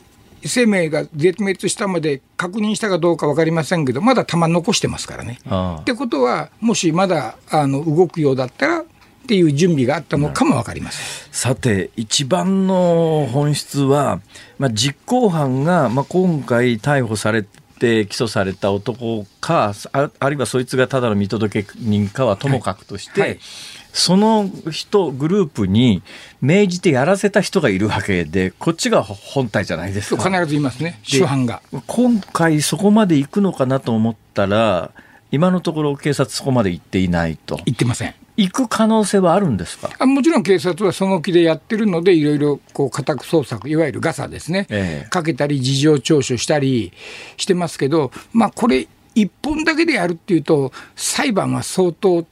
生命が絶滅したまで確認したかどうか分かりませんけど、まだ弾残してますからね。ってことは、もしまだあの動くようだったらっていう準備があったのかも分かりません。さて一番の本質は、まあ、実行犯が、まあ、今回逮捕されて起訴された男かああるいはそいつがただの見届け人かはともかくとして、はいはいその人グループに命じてやらせた人がいるわけでこっちが本体じゃないですか。必ずいますね、主犯が。今回そこまで行くのかなと思ったら今のところ警察そこまで行っていないと言ってません。行く可能性はあるんですか？あもちろん警察はその気でやってるので、いろいろこう家宅捜索、いわゆるガサですね、ええかけたり、事情聴取したりしてますけど、まあ、これ、一本だけでやるっていうと、裁判は相当、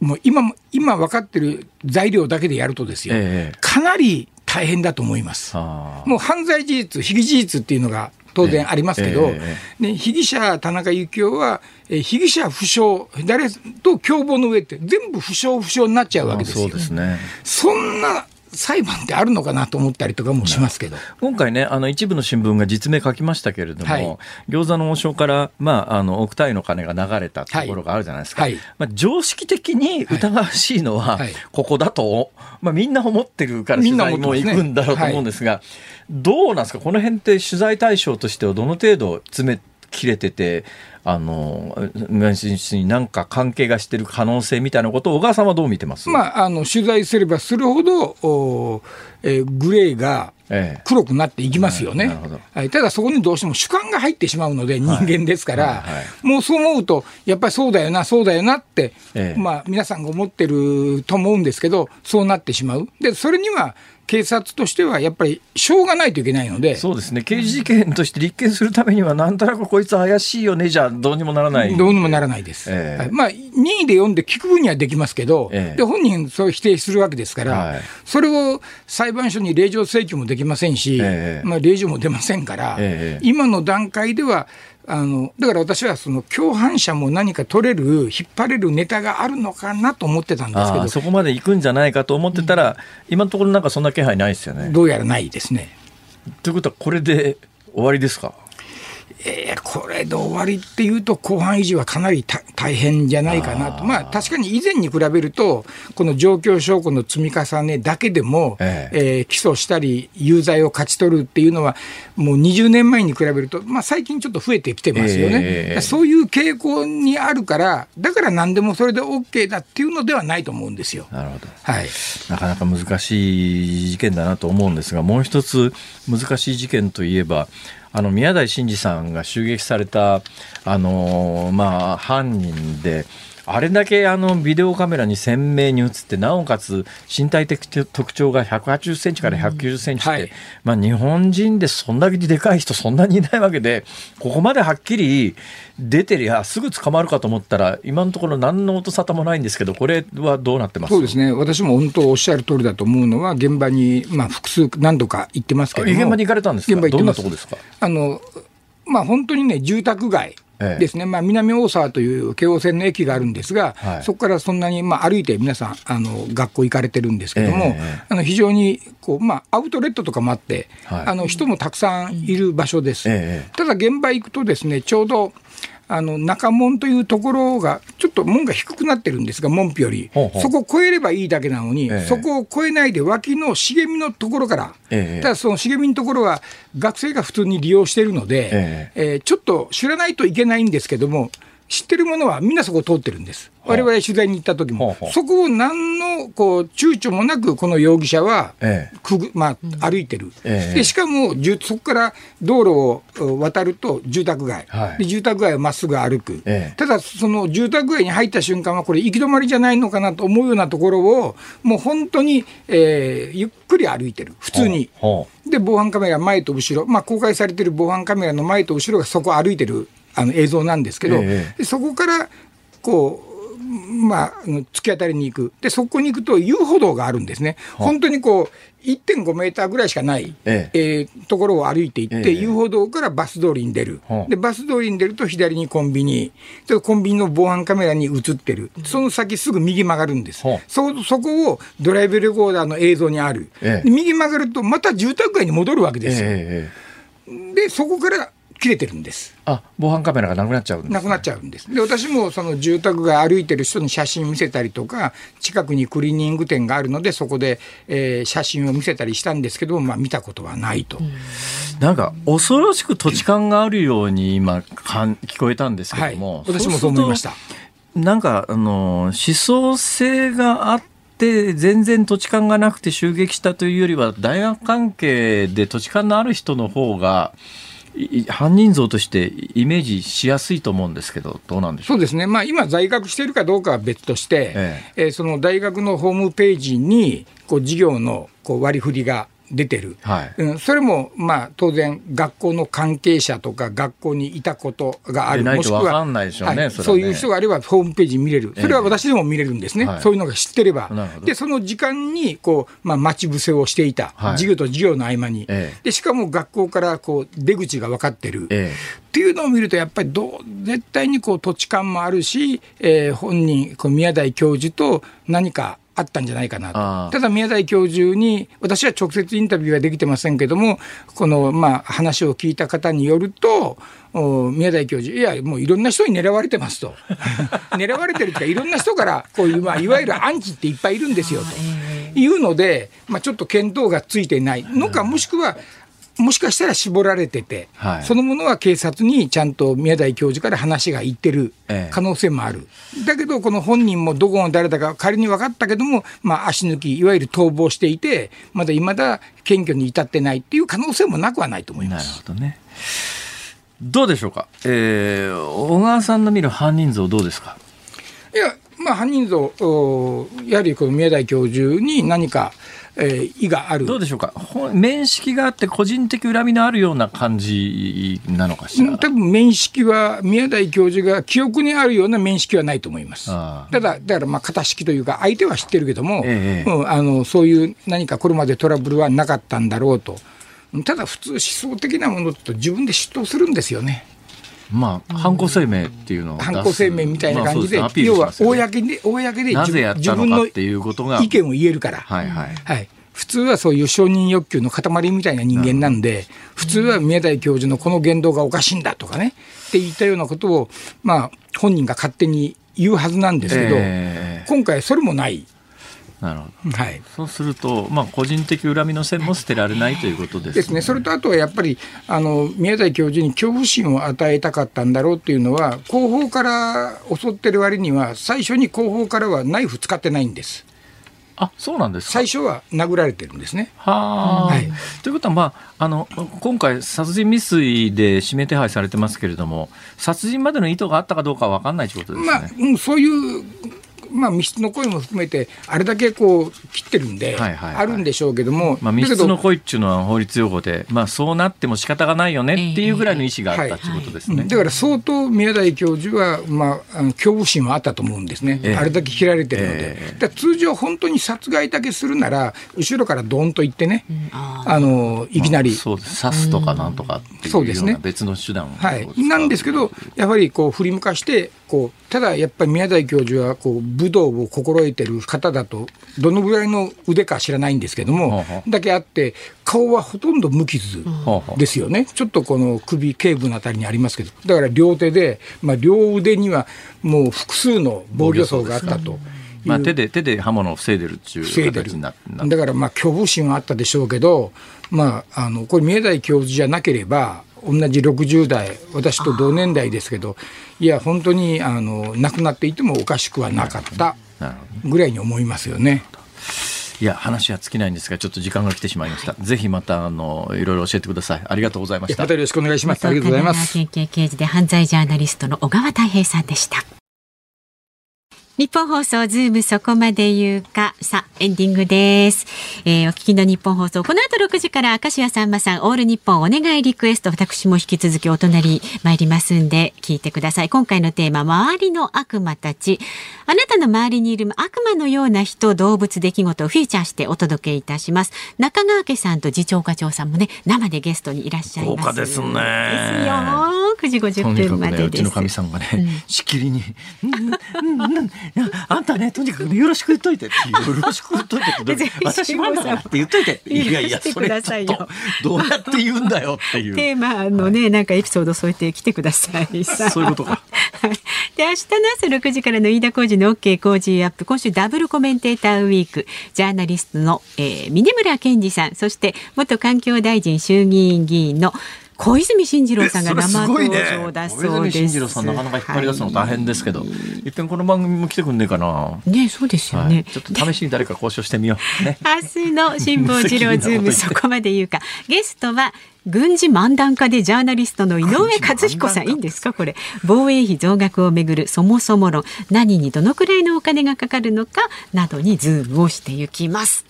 もう今も今分かってる材料だけでやるとですよ、ええかなり大変だと思います。もう犯罪事実、被疑事実っていうのが当然ありますけど、えね、被疑者、田中幸雄は、えー被疑者不詳、誰と共謀の上って、全部不詳不詳になっちゃうわけですよ。そうですねそんな裁判ってあるのかなと思ったりとかもしますけど。今回ね、あの一部の新聞が実名書きましたけれども、はい。餃子の王将から、まあ、あの億単位の金が流れたところがあるじゃないですか、はい。はいまあ、常識的に疑わしいのははい。ここだと、まあ、みんな思ってるから取みんな材も行くんだろうと思うんですが、どうなんですか、この辺って取材対象としてはどの程度詰め切れてて、あのになんか関係がしてる可能性みたいなことを小川さんはどう見てます、まあ、あの取材すればするほど、おえーグレーがええ。黒くなっていきますよね、なるほど。はい、ただそこにどうしても主観が入ってしまうので、人間ですから、はいはい。もうそう思うと、やっぱりそうだよな、そうだよなって、ええ。まあ、皆さんが思ってると思うんですけど、そうなってしまう、でそれには警察としてはやっぱりしょうがないといけないので、そうですね、刑事事件として立件するためには、なんとなくこいつ怪しいよねじゃどうにもならない。どうにもならないです。ええ。はい。まあ、任意で読んで聞く分にはできますけど、ええ。で本人、そう否定するわけですから、はい。それを裁判所に令状請求もできませんし、ええまあ、令状も出ませんから、ええ今の段階では、あのだから私はその共犯者も何か取れる、引っ張れるネタがあるのかなと思ってたんですけどそこまで行くんじゃないかと思ってたら、今のところなんかそんな気配ないですよね。どうやらないですね。ということは、これで終わりですか？えー、これで終わりっていうと、後半維持はかなり大変じゃないかなと、まあ、確かに以前に比べると、この状況証拠の積み重ねだけでも、ええ。えー、起訴したり、有罪を勝ち取るっていうのは、もう20年前に比べると、まあ、最近ちょっと増えてきてますよね、えー、そういう傾向にあるから、だから何でもそれで OK だっていうのではないと思うんですよ。なるほど。はい、なかなか難しい事件だなと思うんですが、もう一つ難しい事件といえば、あの宮台真司さんが襲撃された、あのまあ、犯人で、あれだけあのビデオカメラに鮮明に映って、なおかつ身体的特徴が180センチから190センチって、うんはい、まあ、日本人でそんだけでかい人、そんなにいないわけで、ここまではっきり出てりゃ、すぐ捕まるかと思ったら、今のところ、何の音沙汰もないんですけど、これはどうなってます？そうですね、私も本当、おっしゃる通りだと思うのは、現場に、まあ、複数、何度か行ってますけど現場に行かれたんですか、どんなとこですか？あの、まあ、本当にね、住宅街。ですね、ええ、まあ、南大沢という京王線の駅があるんですが、はい、そこからそんなに、まあ、歩いて皆さんあの学校行かれてるんですけども、え、あの非常にこう、まあ、アウトレットとかもあって、はい、あの人もたくさんいる場所です。ただ現場行くとですねちょうどあの中門というところが、ちょっと門が低くなってるんですが、門扉より、ほうほう。そこを越えればいいだけなのに、ええ、そこを越えないで、脇の茂みのところから、え、ただその茂みのところは、学生が普通に利用しているので、ええ。ちょっと知らないといけないんですけども、知ってるものはみんなそこを通ってるんです。我々取材に行った時も、そこを何のこう躊躇もなく、この容疑者はくぐ、まあ、歩いてる、でしかもそこから道路を渡ると住宅街、はい、で住宅街をまっすぐ歩く、ただ、その住宅街に入った瞬間は、これ、行き止まりじゃないのかなと思うようなところを、もう本当に、えー、ゆっくり歩いてる、普通に。で、防犯カメラ前と後ろ、まあ、公開されてる防犯カメラの前と後ろがそこ歩いてるあの映像なんですけど、ええ、そこからこうまあ、突き当たりに行く。で、そこに行くと遊歩道があるんですね。本当にこう、1.5メーターぐらいしかない、えええー、ところを歩いていって、え、遊歩道からバス通りに出る。で、バス通りに出ると左にコンビニ。で、コンビニの防犯カメラに映ってる。その先すぐ右曲がるんです。そ、そこをドライブレコーダーの映像にある。右曲がるとまた住宅街に戻るわけですよ。で、そこから切れてるんです。あ防犯カメラがなくなっちゃうんです、ね、なくなっちゃうんです。で、私もその住宅街歩いてる人に写真見せたりとか、近くにクリーニング店があるので、そこで、えー、写真を見せたりしたんですけど、まあ、見たことはないと。なんか、恐ろしく土地勘があるように今、かん聞こえたんですけども、はい、私もそう思いました。なんか、あの、思想性があって、で全然土地勘がなくて襲撃したというよりは大学関係で土地勘のある人の方が犯人像としてイメージしやすいと思うんですけど、どうなんでしょう？そうですね、まあ、今、在学しているかどうかは別として、ええ。えー、その大学のホームページにこう授業のこう割り振りが出てる、はい。うん、それもまあ当然、学校の関係者とか、学校にいたことがある、もしくは、ねはい、そういう人があれば、ホームページ見れる、それは私でも見れるんですね、えー、そういうのが知ってれば、でその時間にこう、まあ、待ち伏せをしていた、はい、授業と授業の合間に、えー、でしかも学校からこう出口が分かってる。えーっていうのを見ると、やっぱりどう絶対にこう土地勘もあるし、えー、本人、こう宮台教授と何かあったんじゃないかなと。ただ宮台教授に、私は直接インタビューはできてませんけども、この、まあ、話を聞いた方によると、宮台教授、いや、もういろんな人に狙われてますと。狙われてるというか、いろんな人から、こういう、まあ、いわゆるアンチっていっぱいいるんですよと。いうので、まあ、ちょっと見当がついていないのか、もしくは、もしかしたら絞られてて、はい、そのものは警察にちゃんと宮台教授から話がいってる可能性もある、ええ、だけど、この本人もどこの誰だか仮に分かったけども、まあ、足抜き、いわゆる逃亡していて、まだいまだ検挙に至ってないっていう可能性もなくはないと思います。なるほどね。どうでしょうか、えー、小川さんの見る犯人像、どうですか？いや、まあ、犯人像、やはりこの宮台教授に何か、えー、意があるどうでしょうか、面識があって、個人的恨みのあるような感じなのかしら？多分面識は、宮台教授が記憶にあるような面識はないと思います。ただ、だからまあ、型式というか、相手は知ってるけども、ええ、うん、あのそういう何かこれまでトラブルはなかったんだろうと。ただ普通思想的なものと自分で出頭するんですよね。まあ、犯行声明っていうのを犯行声明みたいな感じで、まあでね、要は公で、公でなぜやったのかっていうことが意見を言えるから。はいはい。はい。普通はそういう承認欲求の塊みたいな人間なんで、普通は宮台教授のこの言動がおかしいんだとかね、って言ったようなことを、まあ、本人が勝手に言うはずなんですけど、え今回それもない。ーなるほど。はい。そうすると、まあ、個人的恨みの線も捨てられないということですね。ですね、それとあとはやっぱりあの宮台教授に恐怖心を与えたかったんだろうっていうのは後方から襲ってる割には最初に後方からはナイフ使ってないんですあ、そうなんですか？最初は殴られてるんですねはあ、はいということは、まあ、あの今回、殺人未遂で指名手配されてますけれども、殺人までの意図があったかどうかは分かんないということですね。まあ、うんそういうまあ、密室の声も含めて、あれだけこう切ってるんで、はいはいはい。あるんでしょうけども、まあ、密室の恋っていうのは法律用語で、まあ、そうなっても仕方がないよねっていうぐらいの意思があったとい。うことですね。だから相当宮台教授は、まあ、あの恐怖心はあったと思うんですね、ええ。あれだけ切られてるので、ええ。だから通常、本当に殺害だけするなら、後ろからドーンと行ってね、ああのいきなり、そうです。刺すとかなんとかっていうようそうですね。な別の手段をはい。なんですけど、やはりこう振り向かしてこう、ただやっぱり宮台教授はこう武道を心得てる方だと、どのぐらいの腕か知らないんですけどもだけあって、顔はほとんど無傷ですよね、ちょっとこの首、頸部のあたりにありますけど、だから両手で、まあ、両腕にはもう複数の防御層があったと。まあ、手で手で刃物を防いでるって防いう形になってだからまあ恐怖心はあったでしょうけど、まあ、あのこれ宮台教授じゃなければ同じ60代私と同年代ですけどいや本当にあの亡くなっていてもおかしくはなかったぐらいに思いますよね。いや話は尽きないんですがちょっと時間が来てしまいましたぜひまたあのいろいろ教えてくださいありがとうございましたまたよろしくお願いします。ありがとうございます。県警刑事で犯罪ジャーナリストの小川太平さんでした。ニッポン放送ズームそこまで言うかさあエンディングです、えーお聞きのニッポン放送。この後6時から明石家さんまさんオールニッポンお願いリクエスト。私も引き続きお隣参りますんで聞いてください。今回のテーマ周りの悪魔たち。あなたの周りにいる悪魔のような人動物出来事をフィーチャーしてお届けいたします。中川家さんと次長課長さんもね生でゲストにいらっしゃいます。豪華ですね。ですよ。9時と50にかく分までです。ねうちのかみさんがね、しきりに「うんうん あんたねとにかくねよろしく言っといて」っていう「よろしく言っといて」私なんだからって。言っといて」いやいやそれくださいよちょっと。どうやって言うんだよっていう。テーマのね、なんかエピソード添えてきてください。さ そういうことか。はい。で、明日の朝6時からの飯田浩二の OK 工事アップ、今週ダブルコメンテーターウィーク、ジャーナリストの、えー、峰村健二さん、そして元環境大臣衆議院議員の小泉進次郎さんが生登場だそうです。小泉進次郎さんなかなか引っ張り出すの大変ですけど、い、っぺんこの番組も来てくんねえかな。はいね、そうですよね。はい、ちょっと試しに誰か交渉してみよう。ね。明日の辛坊治郎ズームそこまで言うかゲストは軍事漫談家でジャーナリストの井上和彦さんいいんですか？これ 防衛費増額をめぐるそもそも論何にどのくらいのお金がかかるのか？などにズームをしていきます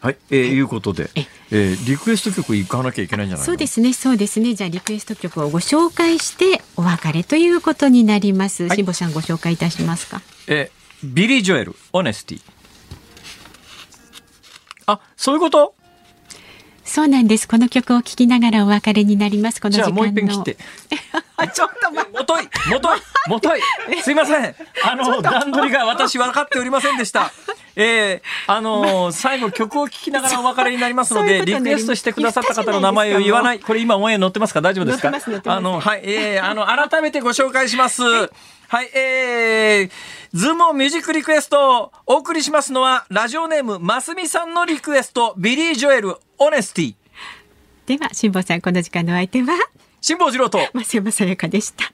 はい、えー、い。うことでえ、えー、リクエスト曲行かなきゃいけないんじゃないの？そうですねそうですね。じゃあリクエスト曲をご紹介してお別れということになります。辛坊さんご紹介いたしますか？えー、ビリー・ジョエル、オネスティ。あ、そういうこと？そうなんです。この曲を聴きながらお別れになります。この時間の。じゃあもう一遍切って。ちょっと待って。もとい、もとい、もとい。すいません。あの、段取りが私分かっておりませんでした。えー、あのー最後曲を聴きながらお別れになりますので、リクエストしてくださった方の名前を言わない。これ今オンエア載ってますか？大丈夫ですか？載ってます載ってます。あの、はい、えー、あの、改めてご紹介します。はい、えー、ズームミュージックリクエストをお送りしますのは、ラジオネーム、ますみさんのリクエスト、ビリー・ジョエル、オネスティ。では辛坊さんこの時間のお相手は？辛坊治郎と、増山さやかでした